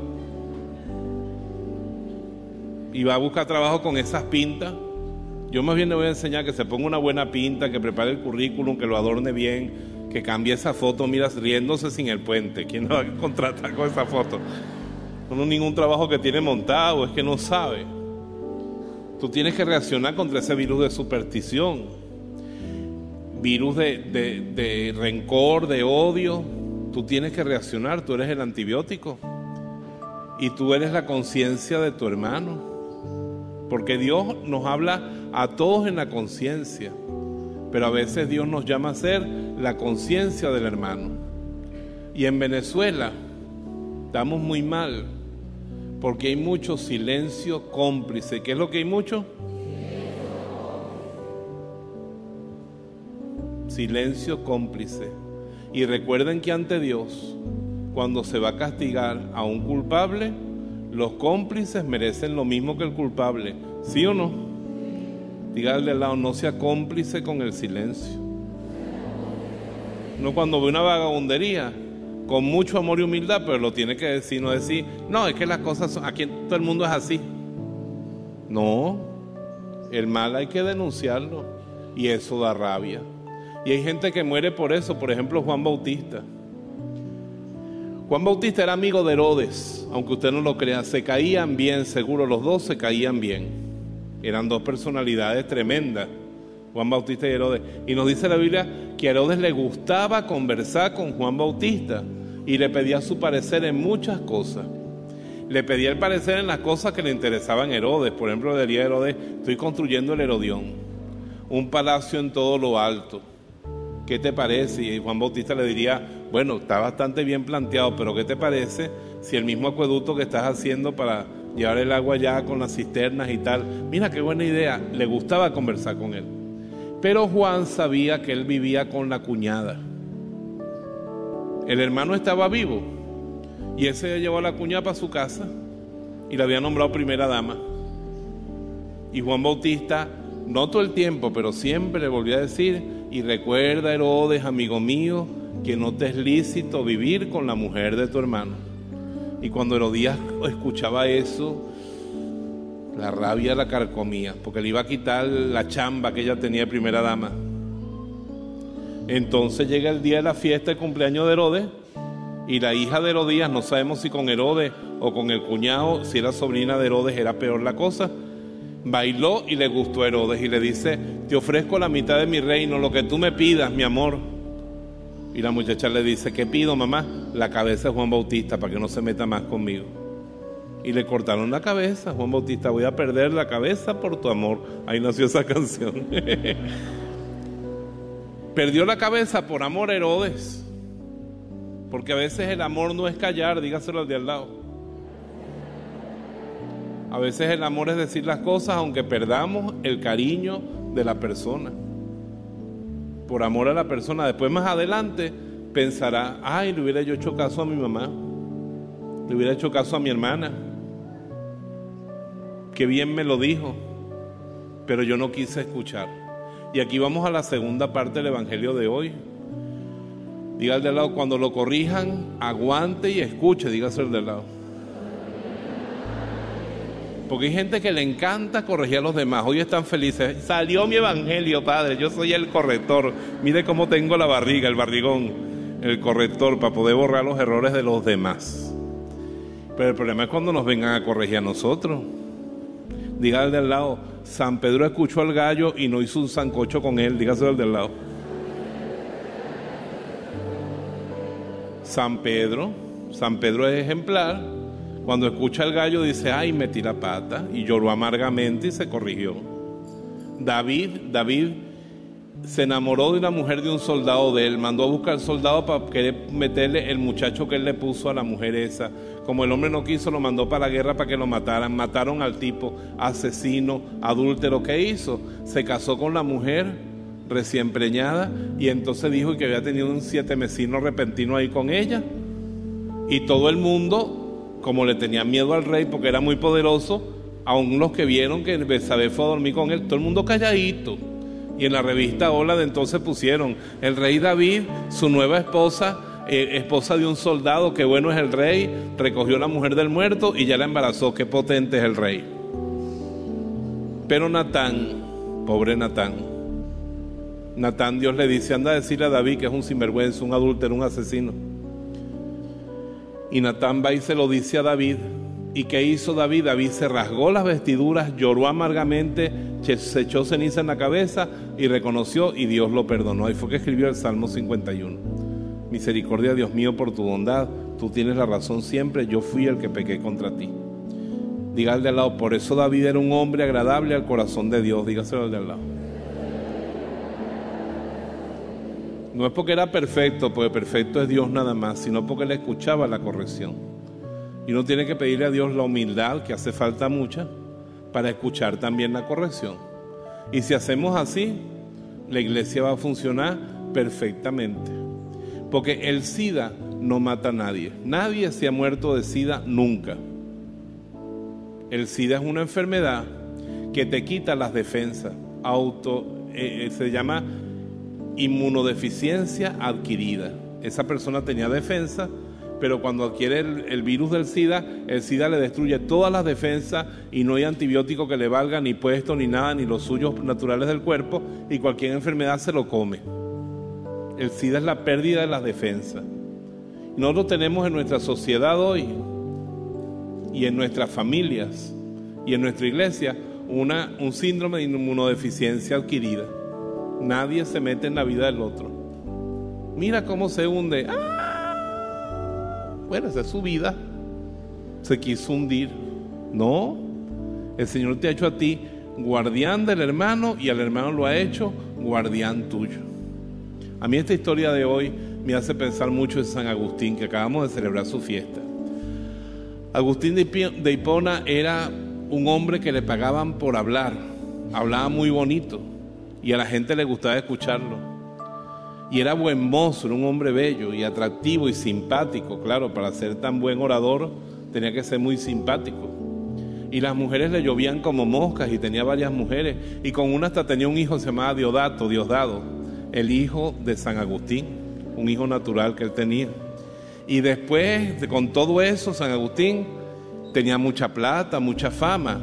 Y va a buscar trabajo con esas pintas. Yo más bien le voy a enseñar que se ponga una buena pinta, que prepare el currículum, que lo adorne bien, que cambie esa foto, miras, riéndose sin el puente. ¿Quién lo va a contratar con esa foto? No ningún trabajo que tiene montado, es que no sabe. Tú tienes que reaccionar contra ese virus de superstición, virus de rencor, de odio. Tú tienes que reaccionar, tú eres el antibiótico y tú eres la conciencia de tu hermano. Porque Dios nos habla a todos en la conciencia, pero a veces Dios nos llama a ser la conciencia del hermano. Y en Venezuela estamos muy mal porque hay mucho silencio cómplice. ¿Qué es lo que hay mucho? Silencio cómplice. Y recuerden que ante Dios, cuando se va a castigar a un culpable, los cómplices merecen lo mismo que el culpable. ¿Sí o no? Dígale al lado, no sea cómplice con el silencio. No cuando ve una vagabundería, con mucho amor y humildad, pero lo tiene que decir, no decir, no, es que las cosas son, aquí todo el mundo es así. No, el mal hay que denunciarlo. y eso da rabia. Y hay gente que muere por eso, por ejemplo Juan Bautista. Juan Bautista era amigo de Herodes, aunque usted no lo crea, se caían bien, seguro los dos se caían bien. Eran dos personalidades tremendas, Juan Bautista y Herodes. Y nos dice la Biblia que a Herodes le gustaba conversar con Juan Bautista y le pedía su parecer en muchas cosas. Le pedía el parecer en las cosas que le interesaban a Herodes. Por ejemplo, le diría a Herodes, estoy construyendo el Herodión, un palacio en todo lo alto ¿qué te parece? Y Juan Bautista le diría, bueno, está bastante bien planteado, pero ¿qué te parece si el mismo acueducto que estás haciendo para llevar el agua allá con las cisternas y tal, mira qué buena idea, le gustaba conversar con él. Pero Juan sabía que él vivía con la cuñada. El hermano estaba vivo y él se llevó a la cuñada para su casa y la había nombrado primera dama. Y Juan Bautista, no todo el tiempo, pero siempre le volvía a decir, y recuerda, Herodes, amigo mío, que no te es lícito vivir con la mujer de tu hermano. Y cuando Herodías escuchaba eso, la rabia la carcomía, porque le iba a quitar la chamba que ella tenía de primera dama. Entonces llega el día de la fiesta, el cumpleaños de Herodes, y la hija de Herodías, no sabemos si con Herodes o con el cuñado, si era sobrina de Herodes, era peor la cosa bailó y le gustó a Herodes y le dice, te ofrezco la mitad de mi reino, lo que tú me pidas, mi amor. Y la muchacha le dice, ¿qué pido, mamá? La cabeza de Juan Bautista para que no se meta más conmigo. Y le cortaron la cabeza, Juan Bautista, voy a perder la cabeza por tu amor. Ahí nació esa canción. Perdió la cabeza por amor Herodes. Porque a veces el amor no es callar, dígaselo al de al lado. A veces el amor es decir las cosas aunque perdamos el cariño de la persona. Por amor a la persona. Después más adelante pensará, ay, le hubiera yo hecho caso a mi mamá. Le hubiera hecho caso a mi hermana. Qué bien me lo dijo. Pero yo no quise escuchar. Y aquí vamos a la segunda parte del Evangelio de hoy. Diga al de lado, cuando lo corrijan, aguante y escuche, dígase el de lado. Porque hay gente que le encanta corregir a los demás. Hoy están felices. Salió mi evangelio, Padre. Yo soy el corrector. Mire cómo tengo la barriga, el barrigón, el corrector, para poder borrar los errores de los demás. Pero el problema es cuando nos vengan a corregir a nosotros. Dígale al del lado, San Pedro escuchó al gallo y no hizo un sancocho con él. Dígase al del lado. San Pedro, San Pedro es ejemplar cuando escucha el gallo dice, ay, metí la pata y lloró amargamente y se corrigió. David, David se enamoró de una mujer de un soldado de él, mandó a buscar al soldado para querer meterle el muchacho que él le puso a la mujer esa. Como el hombre no quiso, lo mandó para la guerra para que lo mataran. Mataron al tipo asesino, adúltero. ¿Qué hizo? Se casó con la mujer recién preñada y entonces dijo que había tenido un siete mesino repentino ahí con ella. Y todo el mundo como le tenían miedo al rey porque era muy poderoso, aún los que vieron que Besabé fue a dormir con él, todo el mundo calladito. Y en la revista Hola de entonces pusieron, el rey David, su nueva esposa, eh, esposa de un soldado, que bueno es el rey, recogió la mujer del muerto y ya la embarazó, qué potente es el rey. Pero Natán, pobre Natán, Natán Dios le dice, anda a decirle a David que es un sinvergüenza, un adúltero, un asesino. Y Natán va y se lo dice a David. ¿Y qué hizo David? David se rasgó las vestiduras, lloró amargamente, se echó ceniza en la cabeza y reconoció y Dios lo perdonó. Y fue que escribió el Salmo 51. Misericordia, Dios mío, por tu bondad. Tú tienes la razón siempre. Yo fui el que pequé contra ti. Diga al de al lado, por eso David era un hombre agradable al corazón de Dios. Dígaselo al de al lado. No es porque era perfecto, porque perfecto es Dios nada más, sino porque le escuchaba la corrección. Y uno tiene que pedirle a Dios la humildad, que hace falta mucha, para escuchar también la corrección. Y si hacemos así, la iglesia va a funcionar perfectamente. Porque el SIDA no mata a nadie. Nadie se ha muerto de SIDA nunca. El SIDA es una enfermedad que te quita las defensas. Auto, eh, eh, se llama inmunodeficiencia adquirida. Esa persona tenía defensa, pero cuando adquiere el, virus del SIDA, el SIDA le destruye todas las defensas y no hay antibiótico que le valga ni puesto ni nada, ni los suyos naturales del cuerpo, y cualquier enfermedad se lo come. El SIDA es la pérdida de las defensas. Nosotros tenemos en nuestra sociedad hoy y en nuestras familias y en nuestra iglesia una, un síndrome de inmunodeficiencia adquirida. Nadie se mete en la vida del otro. Mira cómo se hunde. ¡Ah! Esa es su vida. Se quiso hundir. No, el Señor te ha hecho a ti guardián del hermano y al hermano lo ha hecho guardián tuyo. A mí esta historia de hoy me hace pensar mucho en San Agustín, que acabamos de celebrar su fiesta. Agustín de Hipona era un hombre que le pagaban por hablar, hablaba muy bonito y a la gente le gustaba escucharlo. Y era buen mozo, era un hombre bello y atractivo y simpático, claro, para ser tan buen orador tenía que ser muy simpático. Y las mujeres le llovían como moscas y tenía varias mujeres y con una hasta tenía un hijo se llamaba Diodato, Diosdado, el hijo de San Agustín un hijo natural que él tenía. Y después, con todo eso, San Agustín tenía mucha plata, mucha fama,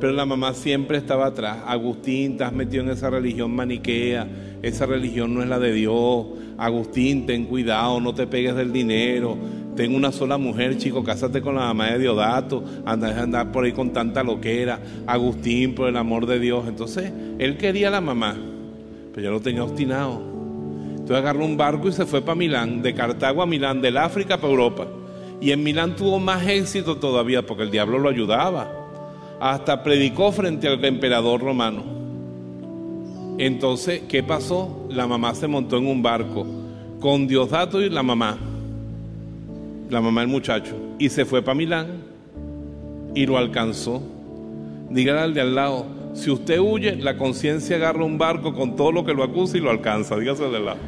pero la mamá siempre estaba atrás. Agustín, estás metido en esa religión maniquea, esa religión no es la de Dios. Agustín, ten cuidado, no te pegues del dinero. Ten una sola mujer, chico, cásate con la mamá de Diodato, andas a andar por ahí con tanta loquera. Agustín, por el amor de Dios. Entonces, él quería a la mamá, pero yo lo tenía obstinado. Entonces agarró un barco y se fue para Milán, de Cartago a Milán, del África para Europa. Y en Milán tuvo más éxito todavía porque el diablo lo ayudaba. Hasta predicó frente al emperador romano. Entonces, ¿qué pasó? La mamá se montó en un barco con Diosdato y la mamá, la mamá del muchacho, y se fue para Milán y lo alcanzó. Dígale al de al lado, si usted huye, la conciencia agarra un barco con todo lo que lo acusa y lo alcanza. Dígase de lado.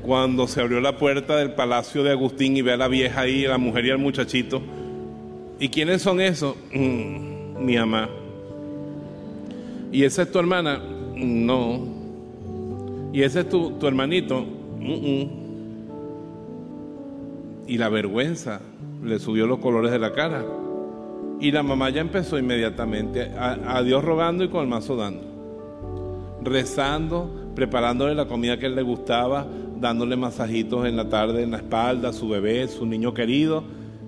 Cuando se abrió la puerta del palacio de Agustín y ve a la vieja ahí, a la mujer y al muchachito. ¿Y quiénes son esos? Mm, mi mamá. ¿Y esa es tu hermana? No. ¿Y ese es tu, hermanito? y la vergüenza le subió los colores de la cara. Y la mamá ya empezó inmediatamente a, Dios rogando y con el mazo dando. Rezando, preparándole la comida que le gustaba, dándole masajitos en la tarde en la espalda su bebé, su niño querido.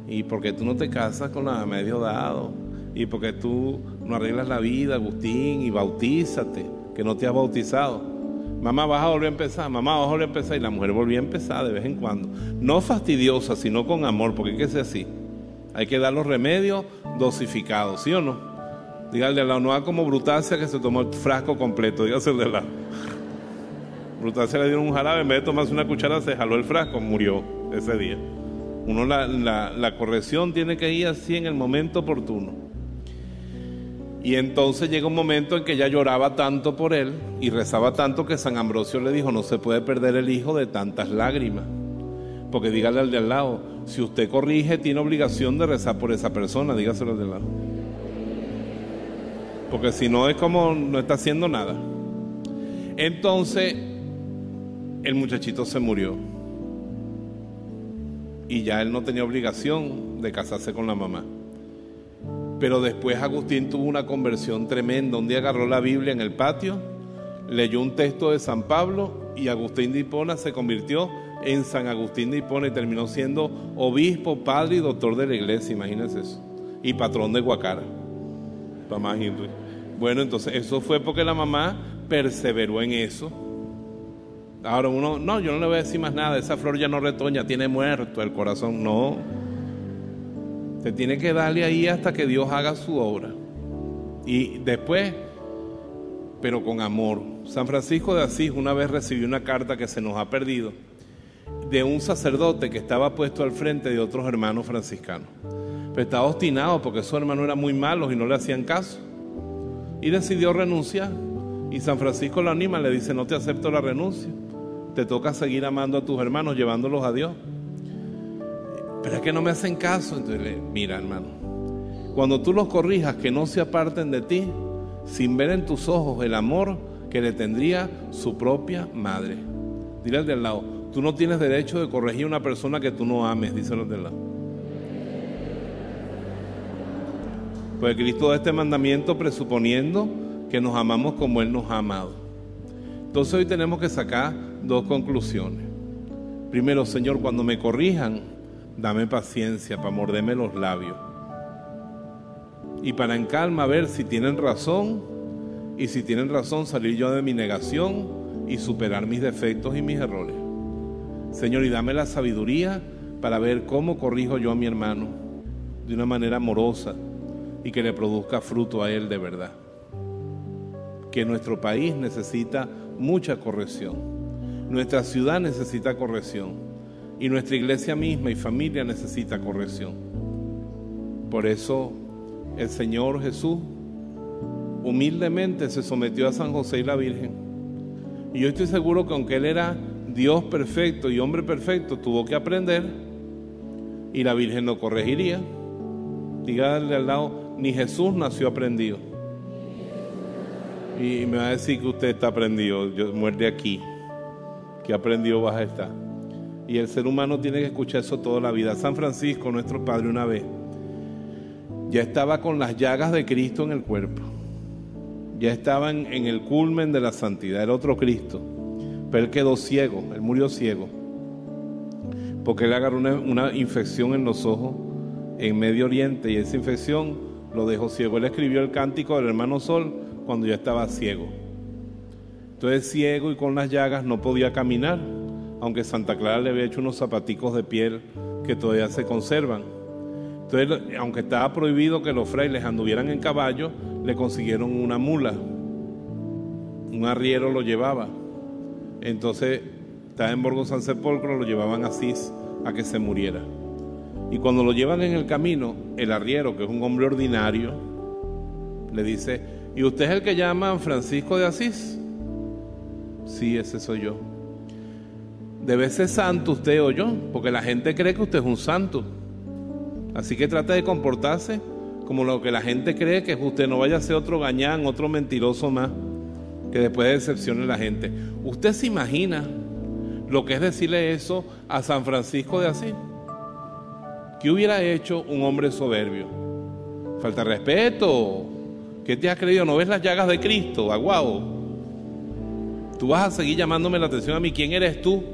¿Y porque tú no te casas con la medio dado? ¿Y porque tú no arreglas la vida, Agustín, y bautízate, que no te has bautizado? Mamá, vas a volver a empezar, mamá, vas a volver a empezar. Y la mujer volvía a empezar de vez en cuando. No fastidiosa, sino con amor, porque hay que ser así. Hay que dar los remedios dosificados, ¿sí o no? Dígale a la no como Brutacia que se tomó el frasco completo, dígase de la. Brutacia le dieron un jarabe, en vez de tomarse una cuchara, se jaló el frasco, murió ese día. Uno la, la corrección tiene que ir así en el momento oportuno. Y entonces llega un momento en que ella lloraba tanto por él y rezaba tanto que San Ambrosio le dijo, no se puede perder el hijo de tantas lágrimas. Porque dígale al de al lado, si usted corrige, tiene obligación de rezar por esa persona, dígaselo al de al lado. Porque si no es como no está haciendo nada. Entonces, el muchachito se murió. Y ya él no tenía obligación de casarse con la mamá. Pero después Agustín tuvo una conversión tremenda. Un día agarró la Biblia en el patio, leyó un texto de San Pablo y Agustín de Hipona se convirtió en San Agustín de Hipona y terminó siendo obispo, padre y doctor de la iglesia, imagínense eso. Y patrón de Guacara. Bueno, entonces eso fue porque la mamá perseveró en eso. Ahora uno, no, yo no le voy a decir más nada, esa flor ya no retoña, tiene muerto el corazón. No, se tiene que darle ahí hasta que Dios haga su obra. Y después, pero con amor. San Francisco de Asís una vez recibió una carta que se nos ha perdido de un sacerdote que estaba puesto al frente de otros hermanos franciscanos. Pero estaba obstinado porque esos hermanos eran muy malos y no le hacían caso. Y decidió renunciar. Y San Francisco lo anima, le dice, no te acepto la renuncia. Te toca seguir amando a tus hermanos, llevándolos a Dios pero es que no me hacen caso. Entonces, mira, hermano, cuando tú los corrijas, que no se aparten de ti, sin ver en tus ojos el amor que le tendría su propia madre. Dile al de al lado, tú no tienes derecho de corregir a una persona que tú no ames, dice el de al lado. Pues Cristo da este mandamiento presuponiendo que nos amamos como Él nos ha amado. Entonces hoy tenemos que sacar dos conclusiones. Primero, Señor, cuando me corrijan, dame paciencia para morderme los labios. Y para en calma ver si tienen razón y si tienen razón salir yo de mi negación y superar mis defectos y mis errores. Señor, y dame la sabiduría para ver cómo corrijo yo a mi hermano de una manera amorosa y que le produzca fruto a él de verdad. Que nuestro país necesita mucha corrección. Nuestra ciudad necesita corrección. Y nuestra iglesia misma y familia necesita corrección. Por eso el Señor Jesús humildemente se sometió a San José y la Virgen. Y yo estoy seguro que aunque Él era Dios perfecto y hombre perfecto, tuvo que aprender y la Virgen lo corregiría. Dígale al lado, ni Jesús nació aprendido. Y me va a decir que usted está aprendido, yo muerde aquí, que aprendido vas a estar. Y el ser humano tiene que escuchar eso toda la vida. San Francisco, nuestro padre, una vez, ya estaba con las llagas de Cristo en el cuerpo. Ya estaba en, el culmen de la santidad, el otro Cristo. Pero él quedó ciego, él murió ciego. Porque él agarró una, una infección en los ojos en Medio Oriente y esa infección lo dejó ciego. Él escribió el cántico del hermano Sol cuando ya estaba ciego. Entonces ciego y con las llagas no podía caminar, aunque Santa Clara le había hecho unos zapaticos de piel que todavía se conservan. Entonces, aunque estaba prohibido que los frailes anduvieran en caballo, le consiguieron una mula. Un arriero lo llevaba. Entonces, estaba en Borgo San Sepulcro, lo llevaban a Cis a que se muriera. Y cuando lo llevan en el camino, el arriero, que es un hombre ordinario, le dice, ¿y usted es el que llaman Francisco de Asís? Sí, ese soy yo. Debe ser santo usted o yo, porque la gente cree que usted es un santo. Así que trata de comportarse como lo que la gente cree que es usted. No vaya a ser otro gañán, otro mentiroso más, que después decepcione a la gente. ¿Usted se imagina lo que es decirle eso a San Francisco de Asís? ¿Qué hubiera hecho un hombre soberbio? Falta respeto. ¿Qué te has creído? ¿No ves las llagas de Cristo? Aguao. Tú vas a seguir llamándome la atención a mí. ¿Quién eres tú?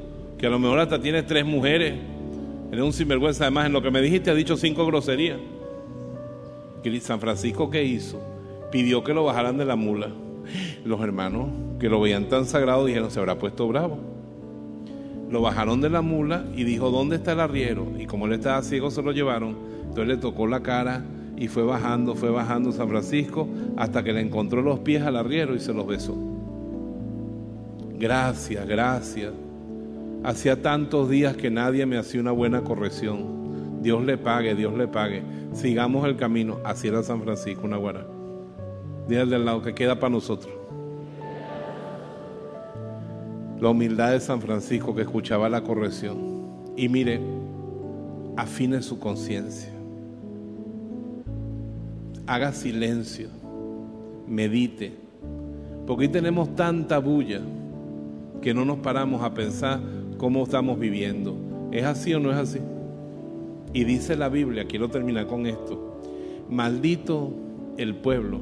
Que a lo mejor hasta tienes tres mujeres. Eres un sinvergüenza. Además, en lo que me dijiste, ha dicho cinco groserías. San Francisco, ¿qué hizo? Pidió que lo bajaran de la mula. Los hermanos que lo veían tan sagrado dijeron, se habrá puesto bravo lo bajaron de la mula y dijo, ¿dónde está el arriero? Y como él estaba ciego, se lo llevaron. Entonces le tocó la cara y fue bajando, fue bajando San Francisco hasta que le encontró los pies al arriero y se los besó. Gracias, gracias. Hacía tantos días que nadie me hacía una buena corrección. Dios le pague, Dios le pague. Sigamos el camino. Así era San Francisco, una guara. Dígale del lado que queda para nosotros la humildad de San Francisco que escuchaba la corrección. Y mire, afine su conciencia. Haga silencio, medite, porque hoy tenemos tanta bulla que no nos paramos a pensar cómo estamos viviendo. ¿Es así o no es así? Y dice la Biblia, quiero terminar con esto, maldito el pueblo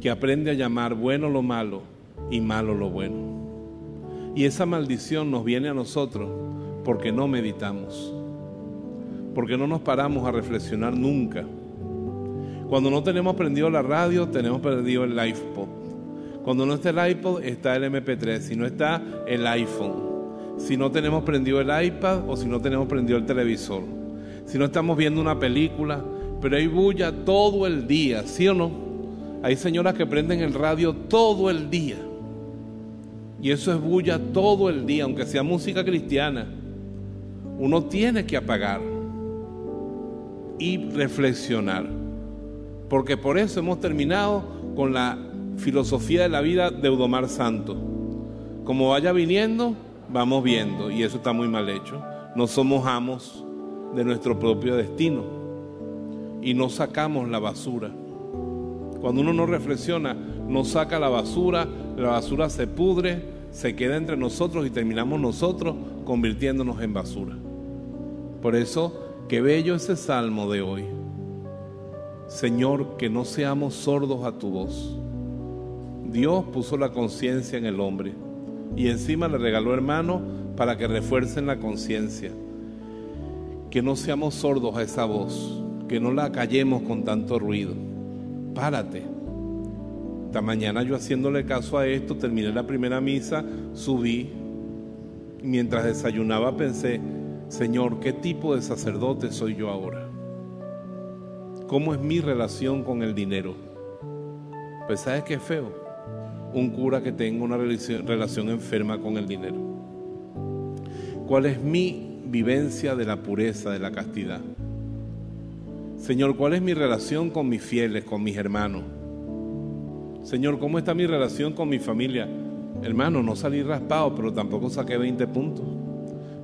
que aprende a llamar bueno lo malo y malo lo bueno. Y esa maldición nos viene a nosotros porque no meditamos, porque no nos paramos a reflexionar nunca. Cuando no tenemos prendido la radio, tenemos perdido el iPod. Cuando no está el iPod, está el MP3. Si no está el iPhone. Si no tenemos prendido el iPad o si no tenemos prendido el televisor. Si no estamos viendo una película. Pero hay bulla todo el día, ¿sí o no? Hay señoras que prenden el radio todo el día. Y eso es bulla todo el día, aunque sea música cristiana. Uno tiene que apagar y reflexionar. Porque por eso hemos terminado con la filosofía de la vida de Eudomar Santo. Como vaya viniendo, vamos viendo. Y eso está muy mal hecho. No somos amos de nuestro propio destino. Y no sacamos la basura. Cuando uno no reflexiona, no saca la basura, la basura se pudre, se queda entre nosotros y terminamos nosotros convirtiéndonos en basura. Por eso, qué bello ese salmo de hoy. Señor, que no seamos sordos a tu voz. Dios puso la conciencia en el hombre y encima le regaló hermanos para que refuercen la conciencia. Que no seamos sordos a esa voz, que no la callemos con tanto ruido. Párate. Esta mañana yo haciéndole caso a esto, terminé la primera misa, subí. Mientras desayunaba pensé, Señor, ¿qué tipo de sacerdote soy yo ahora? ¿Cómo es mi relación con el dinero? Pues sabes qué feo, un cura que tenga una relación enferma con el dinero. ¿Cuál es mi vivencia de la pureza, de la castidad? Señor, ¿cuál es mi relación con mis fieles, con mis hermanos? Señor, ¿cómo está mi relación con mi familia? Hermano, no salí raspado, pero tampoco saqué 20 puntos.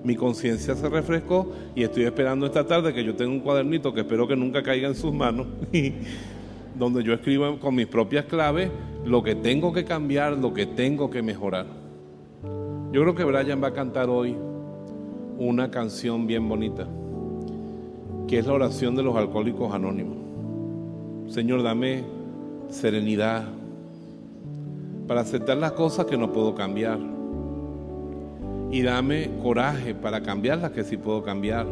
Mi conciencia se refrescó y estoy esperando esta tarde que yo tenga un cuadernito que espero que nunca caiga en sus manos, donde yo escribo con mis propias claves lo que tengo que cambiar, lo que tengo que mejorar. Yo creo que Brian va a cantar hoy una canción bien bonita, que es la oración de los alcohólicos anónimos. Señor, dame serenidad para aceptar las cosas que no puedo cambiar. Y dame coraje para cambiar las que sí puedo cambiar.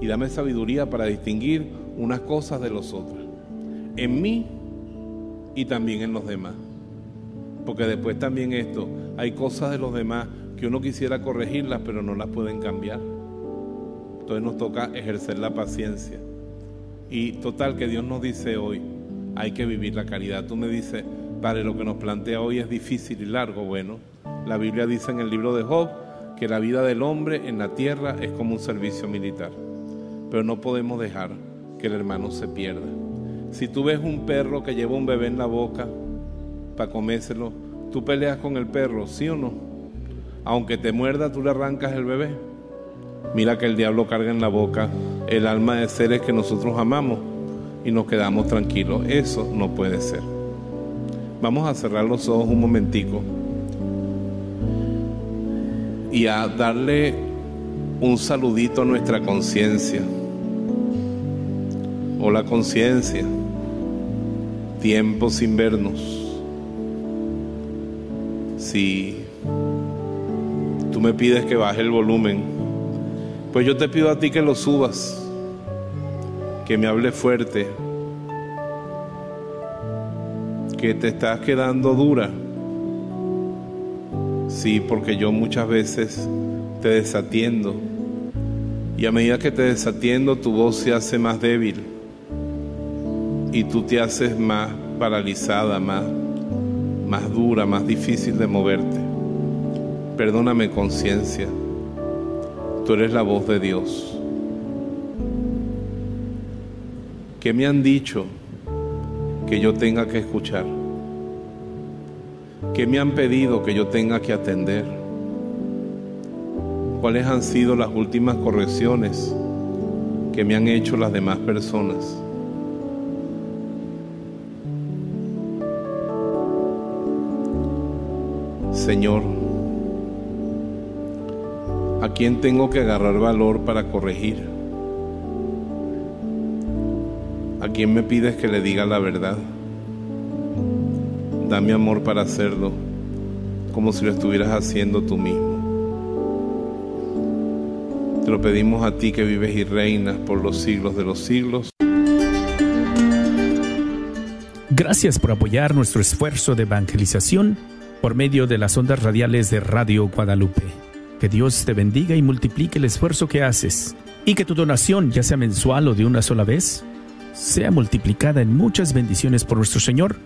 Y dame sabiduría para distinguir unas cosas de los otros. En mí y también en los demás. Porque después también esto, hay cosas de los demás que uno quisiera corregirlas, pero no las pueden cambiar. Entonces nos toca ejercer la paciencia. Y total que Dios nos dice hoy, hay que vivir la caridad. Tú me dices, Padre, lo que nos plantea hoy es difícil y largo. Bueno, la Biblia dice en el libro de Job que la vida del hombre en la tierra es como un servicio militar. Pero no podemos dejar que el hermano se pierda. Si tú ves un perro que lleva un bebé en la boca para comérselo, tú peleas con el perro, ¿sí o no? Aunque te muerda, tú le arrancas el bebé. Mira que el diablo carga en la boca el alma de seres que nosotros amamos y nos quedamos tranquilos. Eso no puede ser. Vamos a cerrar los ojos un momentico y a darle un saludito a nuestra conciencia. Hola conciencia tiempo sin vernos. Si tú me pides que baje el volumen, pues yo te pido a ti que lo subas, que me hable fuerte, que te estás quedando dura. Sí, porque yo muchas veces te desatiendo. Y a medida que te desatiendo, tu voz se hace más débil y tú te haces más paralizada, más, más dura, más difícil de moverte. Perdóname conciencia, tú eres la voz de Dios. ¿Qué me han dicho que yo tenga que escuchar? ¿Qué me han pedido que yo tenga que atender? ¿Cuáles han sido las últimas correcciones que me han hecho las demás personas? Señor, ¿a quién tengo que agarrar valor para corregir? ¿A quién me pides que le diga la verdad? Dame amor para hacerlo, como si lo estuvieras haciendo tú mismo. Te lo pedimos a ti que vives y reinas por los siglos de los siglos. Gracias por apoyar nuestro esfuerzo de evangelización por medio de las ondas radiales de Radio Guadalupe. Que Dios te bendiga y multiplique el esfuerzo que haces y que tu donación, ya sea mensual o de una sola vez, sea multiplicada en muchas bendiciones por nuestro Señor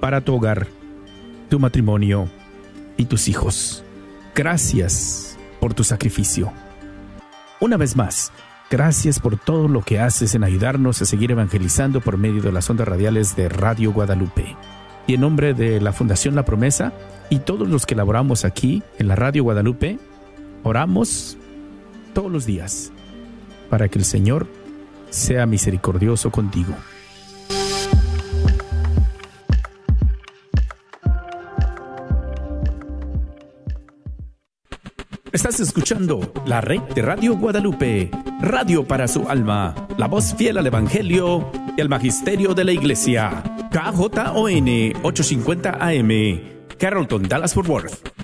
para tu hogar, tu matrimonio y tus hijos. Gracias por tu sacrificio. Una vez más, gracias por todo lo que haces en ayudarnos a seguir evangelizando por medio de las ondas radiales de Radio Guadalupe. Y en nombre de la Fundación La Promesa y todos los que laboramos aquí en la Radio Guadalupe, oramos todos los días para que el Señor sea misericordioso contigo. Estás escuchando la red de Radio Guadalupe, Radio para su alma, la voz fiel al Evangelio y al Magisterio de la Iglesia, KJON 850 AM Carrollton, Dallas Fort Worth.